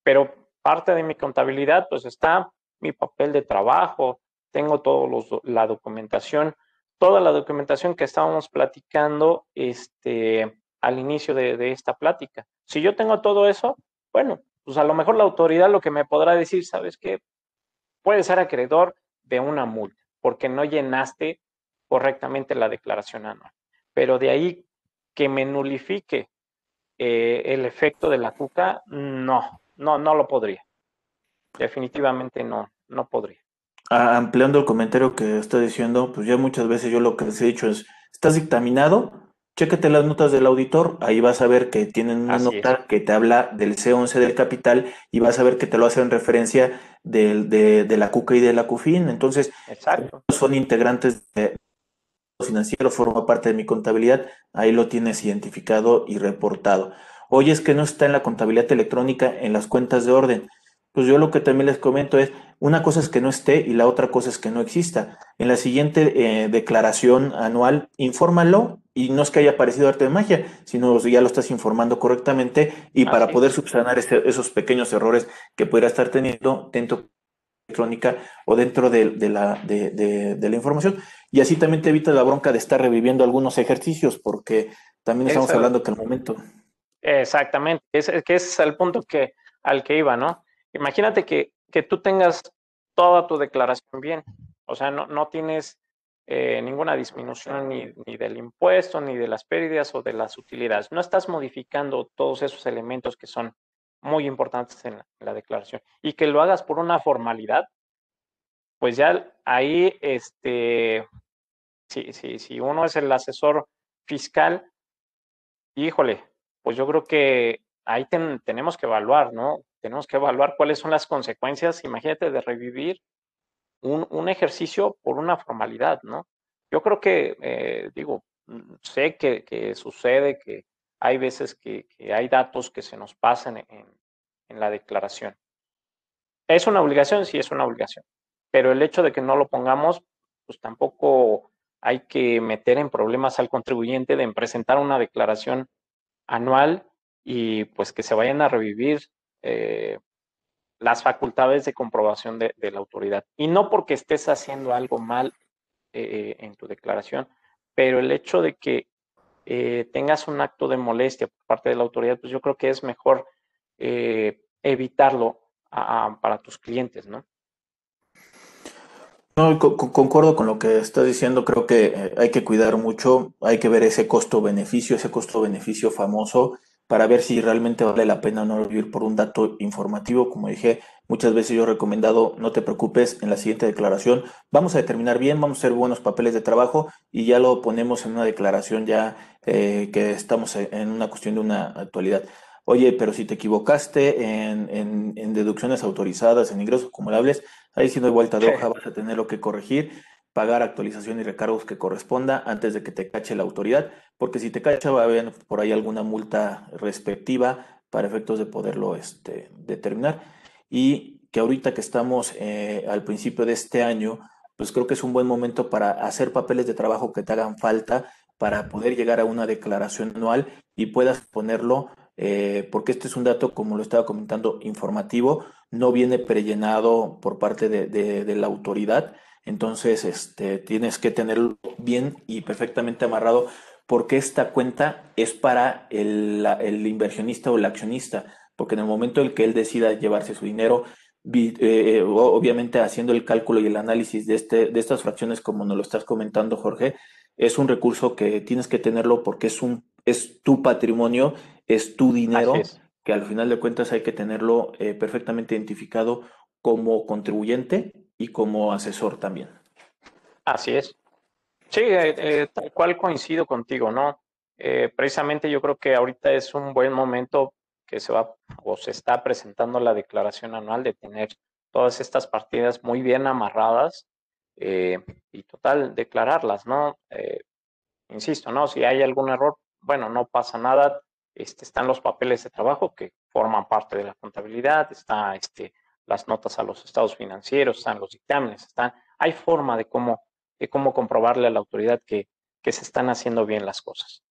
Pero parte de mi contabilidad, pues está mi papel de trabajo, tengo toda la documentación, toda la documentación que estábamos platicando este, al inicio de, de esta plática. Si yo tengo todo eso, bueno, pues a lo mejor la autoridad lo que me podrá decir, ¿sabes qué? Puede ser acreedor de una multa, porque no llenaste correctamente la declaración anual. Pero de ahí que me nulifique eh, el efecto de la cuca, no, no, no lo podría. Definitivamente no, no podría. Ah, ampliando el comentario que está diciendo, pues ya muchas veces yo lo que les he dicho es, ¿estás dictaminado? Chéquete las notas del auditor, ahí vas a ver que tienen una nota que te habla del C11 del capital y vas a ver que te lo hacen referencia de, de, la CUCA y de la CUFIN. Entonces, son integrantes de, financiero forma parte de mi contabilidad, ahí lo tienes identificado y reportado. Oye, es que no está en la contabilidad electrónica en las cuentas de orden. Pues yo lo que también les comento es, una cosa es que no esté y la otra cosa es que no exista. En la siguiente eh, declaración anual, infórmalo y no es que haya aparecido arte de magia, sino ya lo estás informando correctamente y para poder subsanar este, esos pequeños errores que pudiera estar teniendo dentro electrónica o dentro de, la, de, la información. Y así también te evita la bronca de estar reviviendo algunos ejercicios, porque también estamos hablando que al momento. Exactamente, es, que es el punto que, al que iba, ¿no? Imagínate que, que tú tengas toda tu declaración bien, o sea, no, no tienes eh, ninguna disminución ni, ni, del impuesto, ni de las pérdidas o de las utilidades. No estás modificando todos esos elementos que son muy importantes en la, declaración. Y que lo hagas por una formalidad, pues ya ahí, este, si, si, si uno es el asesor fiscal, híjole, pues yo creo que ahí tenemos que evaluar, ¿no? Tenemos que evaluar cuáles son las consecuencias, imagínate, de revivir un, un ejercicio por una formalidad, ¿no? Yo creo que, eh, digo, sé que, que, sucede que hay veces que, hay datos que se nos pasan en, la declaración. ¿Es una obligación? Sí, es una obligación. Pero el hecho de que no lo pongamos, pues tampoco hay que meter en problemas al contribuyente de presentar una declaración anual y pues que se vayan a revivir eh, las facultades de comprobación de, la autoridad. Y no porque estés haciendo algo mal eh, en tu declaración, pero el hecho de que eh, tengas un acto de molestia por parte de la autoridad, pues yo creo que es mejor evitarlo para tus clientes, ¿no? No, concuerdo con lo que estás diciendo, creo que eh, hay que cuidar mucho, hay que ver ese costo-beneficio, ese costo-beneficio famoso para ver si realmente vale la pena no vivir por un dato informativo. Como dije, muchas veces yo he recomendado, no te preocupes, en la siguiente declaración vamos a determinar bien, vamos a hacer buenos papeles de trabajo y ya lo ponemos en una declaración ya eh, que estamos en una cuestión de una actualidad. Oye, pero si te equivocaste en, deducciones autorizadas, en ingresos acumulables, ahí si no hay vuelta de hoja, vas a tener lo que corregir, pagar actualización y recargos que corresponda antes de que te cache la autoridad, porque si te cacha va a haber por ahí alguna multa respectiva para efectos de poderlo este, determinar. Y que ahorita que estamos eh, al principio de este año, pues creo que es un buen momento para hacer papeles de trabajo que te hagan falta para poder llegar a una declaración anual y puedas ponerlo eh, porque este es un dato, como lo estaba comentando, informativo, no viene prellenado por parte de, la autoridad. Entonces, este, tienes que tenerlo bien y perfectamente amarrado porque esta cuenta es para el, inversionista o el accionista, porque en el momento en que él decida llevarse su dinero, eh, obviamente haciendo el cálculo y el análisis de, este, de estas fracciones, como nos lo estás comentando, Jorge, es un recurso que tienes que tenerlo porque es, un, es tu patrimonio, es tu dinero, que al final de cuentas hay que tenerlo eh, perfectamente identificado como contribuyente y como asesor también. Así es. Sí, eh, eh, tal cual coincido contigo, ¿no? precisamente yo creo que ahorita es un buen momento que se va o se está presentando la declaración anual de tener todas estas partidas muy bien amarradas y total declararlas, ¿no? insisto, ¿no? Si hay algún error, bueno, no pasa nada. Este, están los papeles de trabajo que forman parte de la contabilidad, está este, las notas a los estados financieros, están los dictámenes, están, hay forma de cómo, de cómo comprobarle a la autoridad que, que se están haciendo bien las cosas.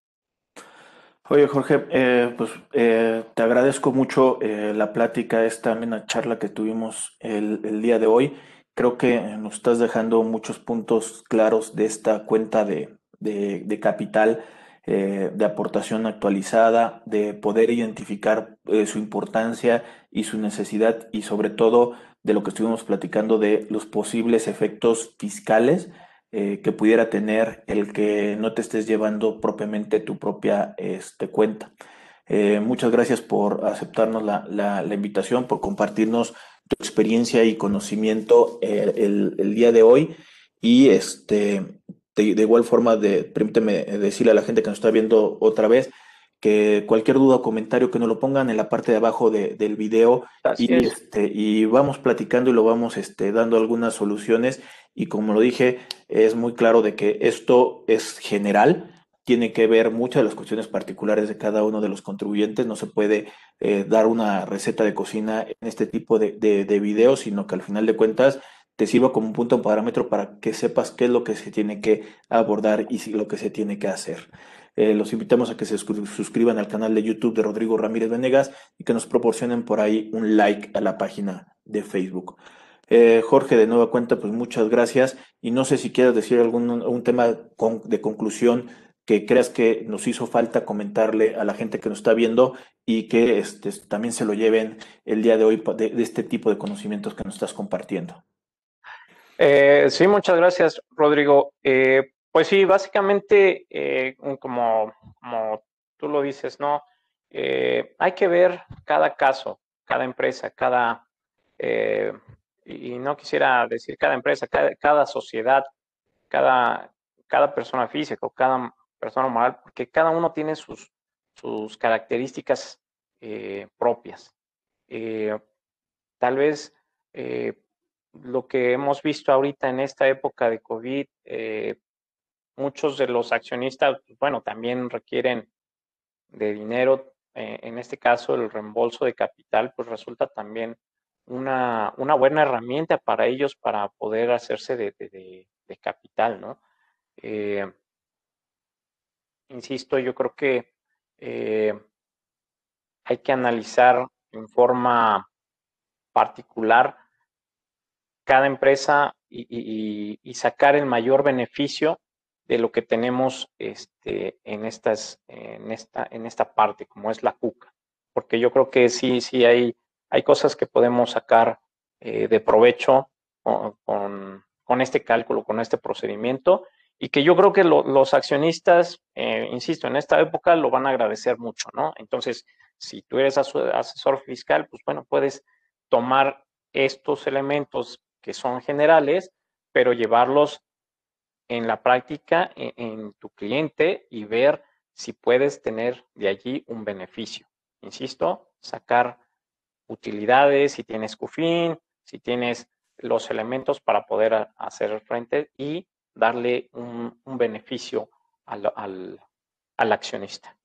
Oye, Jorge, eh, pues eh, te agradezco mucho eh, la plática, esta amena charla que tuvimos el, el, día de hoy. Creo que nos estás dejando muchos puntos claros de esta cuenta de, de, de capital eh, de aportación actualizada, de poder identificar eh, su importancia y su necesidad y sobre todo de lo que estuvimos platicando de los posibles efectos fiscales eh, que pudiera tener el que no te estés llevando propiamente tu propia este, cuenta. muchas gracias por aceptarnos la, la, invitación, por compartirnos tu experiencia y conocimiento el, el día de hoy. Y este, de, igual forma, de, permíteme decirle a la gente que nos está viendo otra vez que cualquier duda o comentario que nos lo pongan en la parte de abajo del video. Y, este, y vamos platicando y lo vamos este, dando algunas soluciones. Y como lo dije, es muy claro de que esto es general, tiene que ver muchas de las cuestiones particulares de cada uno de los contribuyentes, no se puede eh, dar una receta de cocina en este tipo de, de, de videos, sino que al final de cuentas te sirva como un punto parámetro para que sepas qué es lo que se tiene que abordar y lo que se tiene que hacer. Eh, los invitamos a que se suscriban al canal de YouTube de Rodrigo Ramírez Venegas y que nos proporcionen por ahí un like a la página de Facebook. Eh, Jorge, de nueva cuenta, pues muchas gracias. Y no sé si quieres decir algún un tema de conclusión que creas que nos hizo falta comentarle a la gente que nos está viendo y que este, también se lo lleven el día de hoy de este tipo de conocimientos que nos estás compartiendo. Eh, sí, muchas gracias, Rodrigo. Eh, pues sí, básicamente, eh, como, tú lo dices, ¿no? hay que ver cada caso, cada empresa, cada, y no quisiera decir cada empresa, cada, sociedad, cada, cada persona física o cada persona moral, porque cada uno tiene sus, sus características propias. tal vez lo que hemos visto ahorita en esta época de COVID, eh, muchos de los accionistas, bueno, también requieren de dinero. Eh, en este caso, el reembolso de capital, pues resulta también una, una buena herramienta para ellos para poder hacerse de, de, capital, ¿no? Eh, insisto, yo creo que hay que analizar en forma particular cada empresa y, sacar el mayor beneficio de lo que tenemos este, en, estas, en, esta, en esta parte, como es la cuca. Porque yo creo que sí, sí hay, hay cosas que podemos sacar eh, de provecho con, con, este cálculo, con este procedimiento, y que yo creo que los accionistas, eh, insisto, en esta época lo van a agradecer mucho, ¿no? Entonces, si tú eres asesor fiscal, pues bueno, puedes tomar estos elementos que son generales, pero llevarlos en la práctica en, tu cliente y ver si puedes tener de allí un beneficio. Insisto, sacar utilidades, si tienes CUFIN, si tienes los elementos para poder hacer frente y darle un, beneficio al, al, accionista.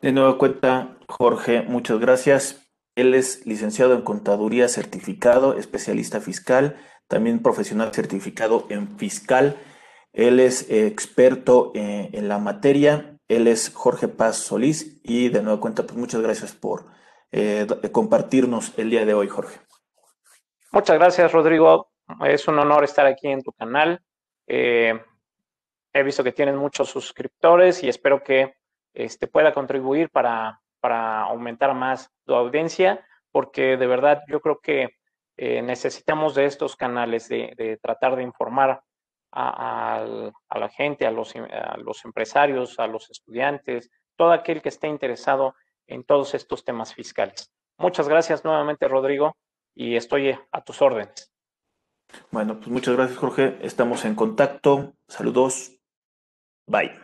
De nuevo cuenta, Jorge, muchas gracias. Él es licenciado en Contaduría certificado, especialista fiscal, también profesional certificado en fiscal. Él es experto eh, en la materia. Él es Jorge Paz Solís y de nuevo cuenta, pues muchas gracias por eh, compartirnos el día de hoy, Jorge. Muchas gracias, Rodrigo. es un honor estar aquí en tu canal. Eh, he visto que tienes muchos suscriptores y espero que este, pueda contribuir para, para aumentar más tu audiencia, porque de verdad yo creo que eh, necesitamos de estos canales, de, tratar de informar a, la gente, a los, a los empresarios, a los estudiantes, todo aquel que esté interesado en todos estos temas fiscales. Muchas gracias nuevamente, Rodrigo, y estoy a tus órdenes. Bueno, pues muchas gracias, Jorge. Estamos en contacto. Saludos. Bye.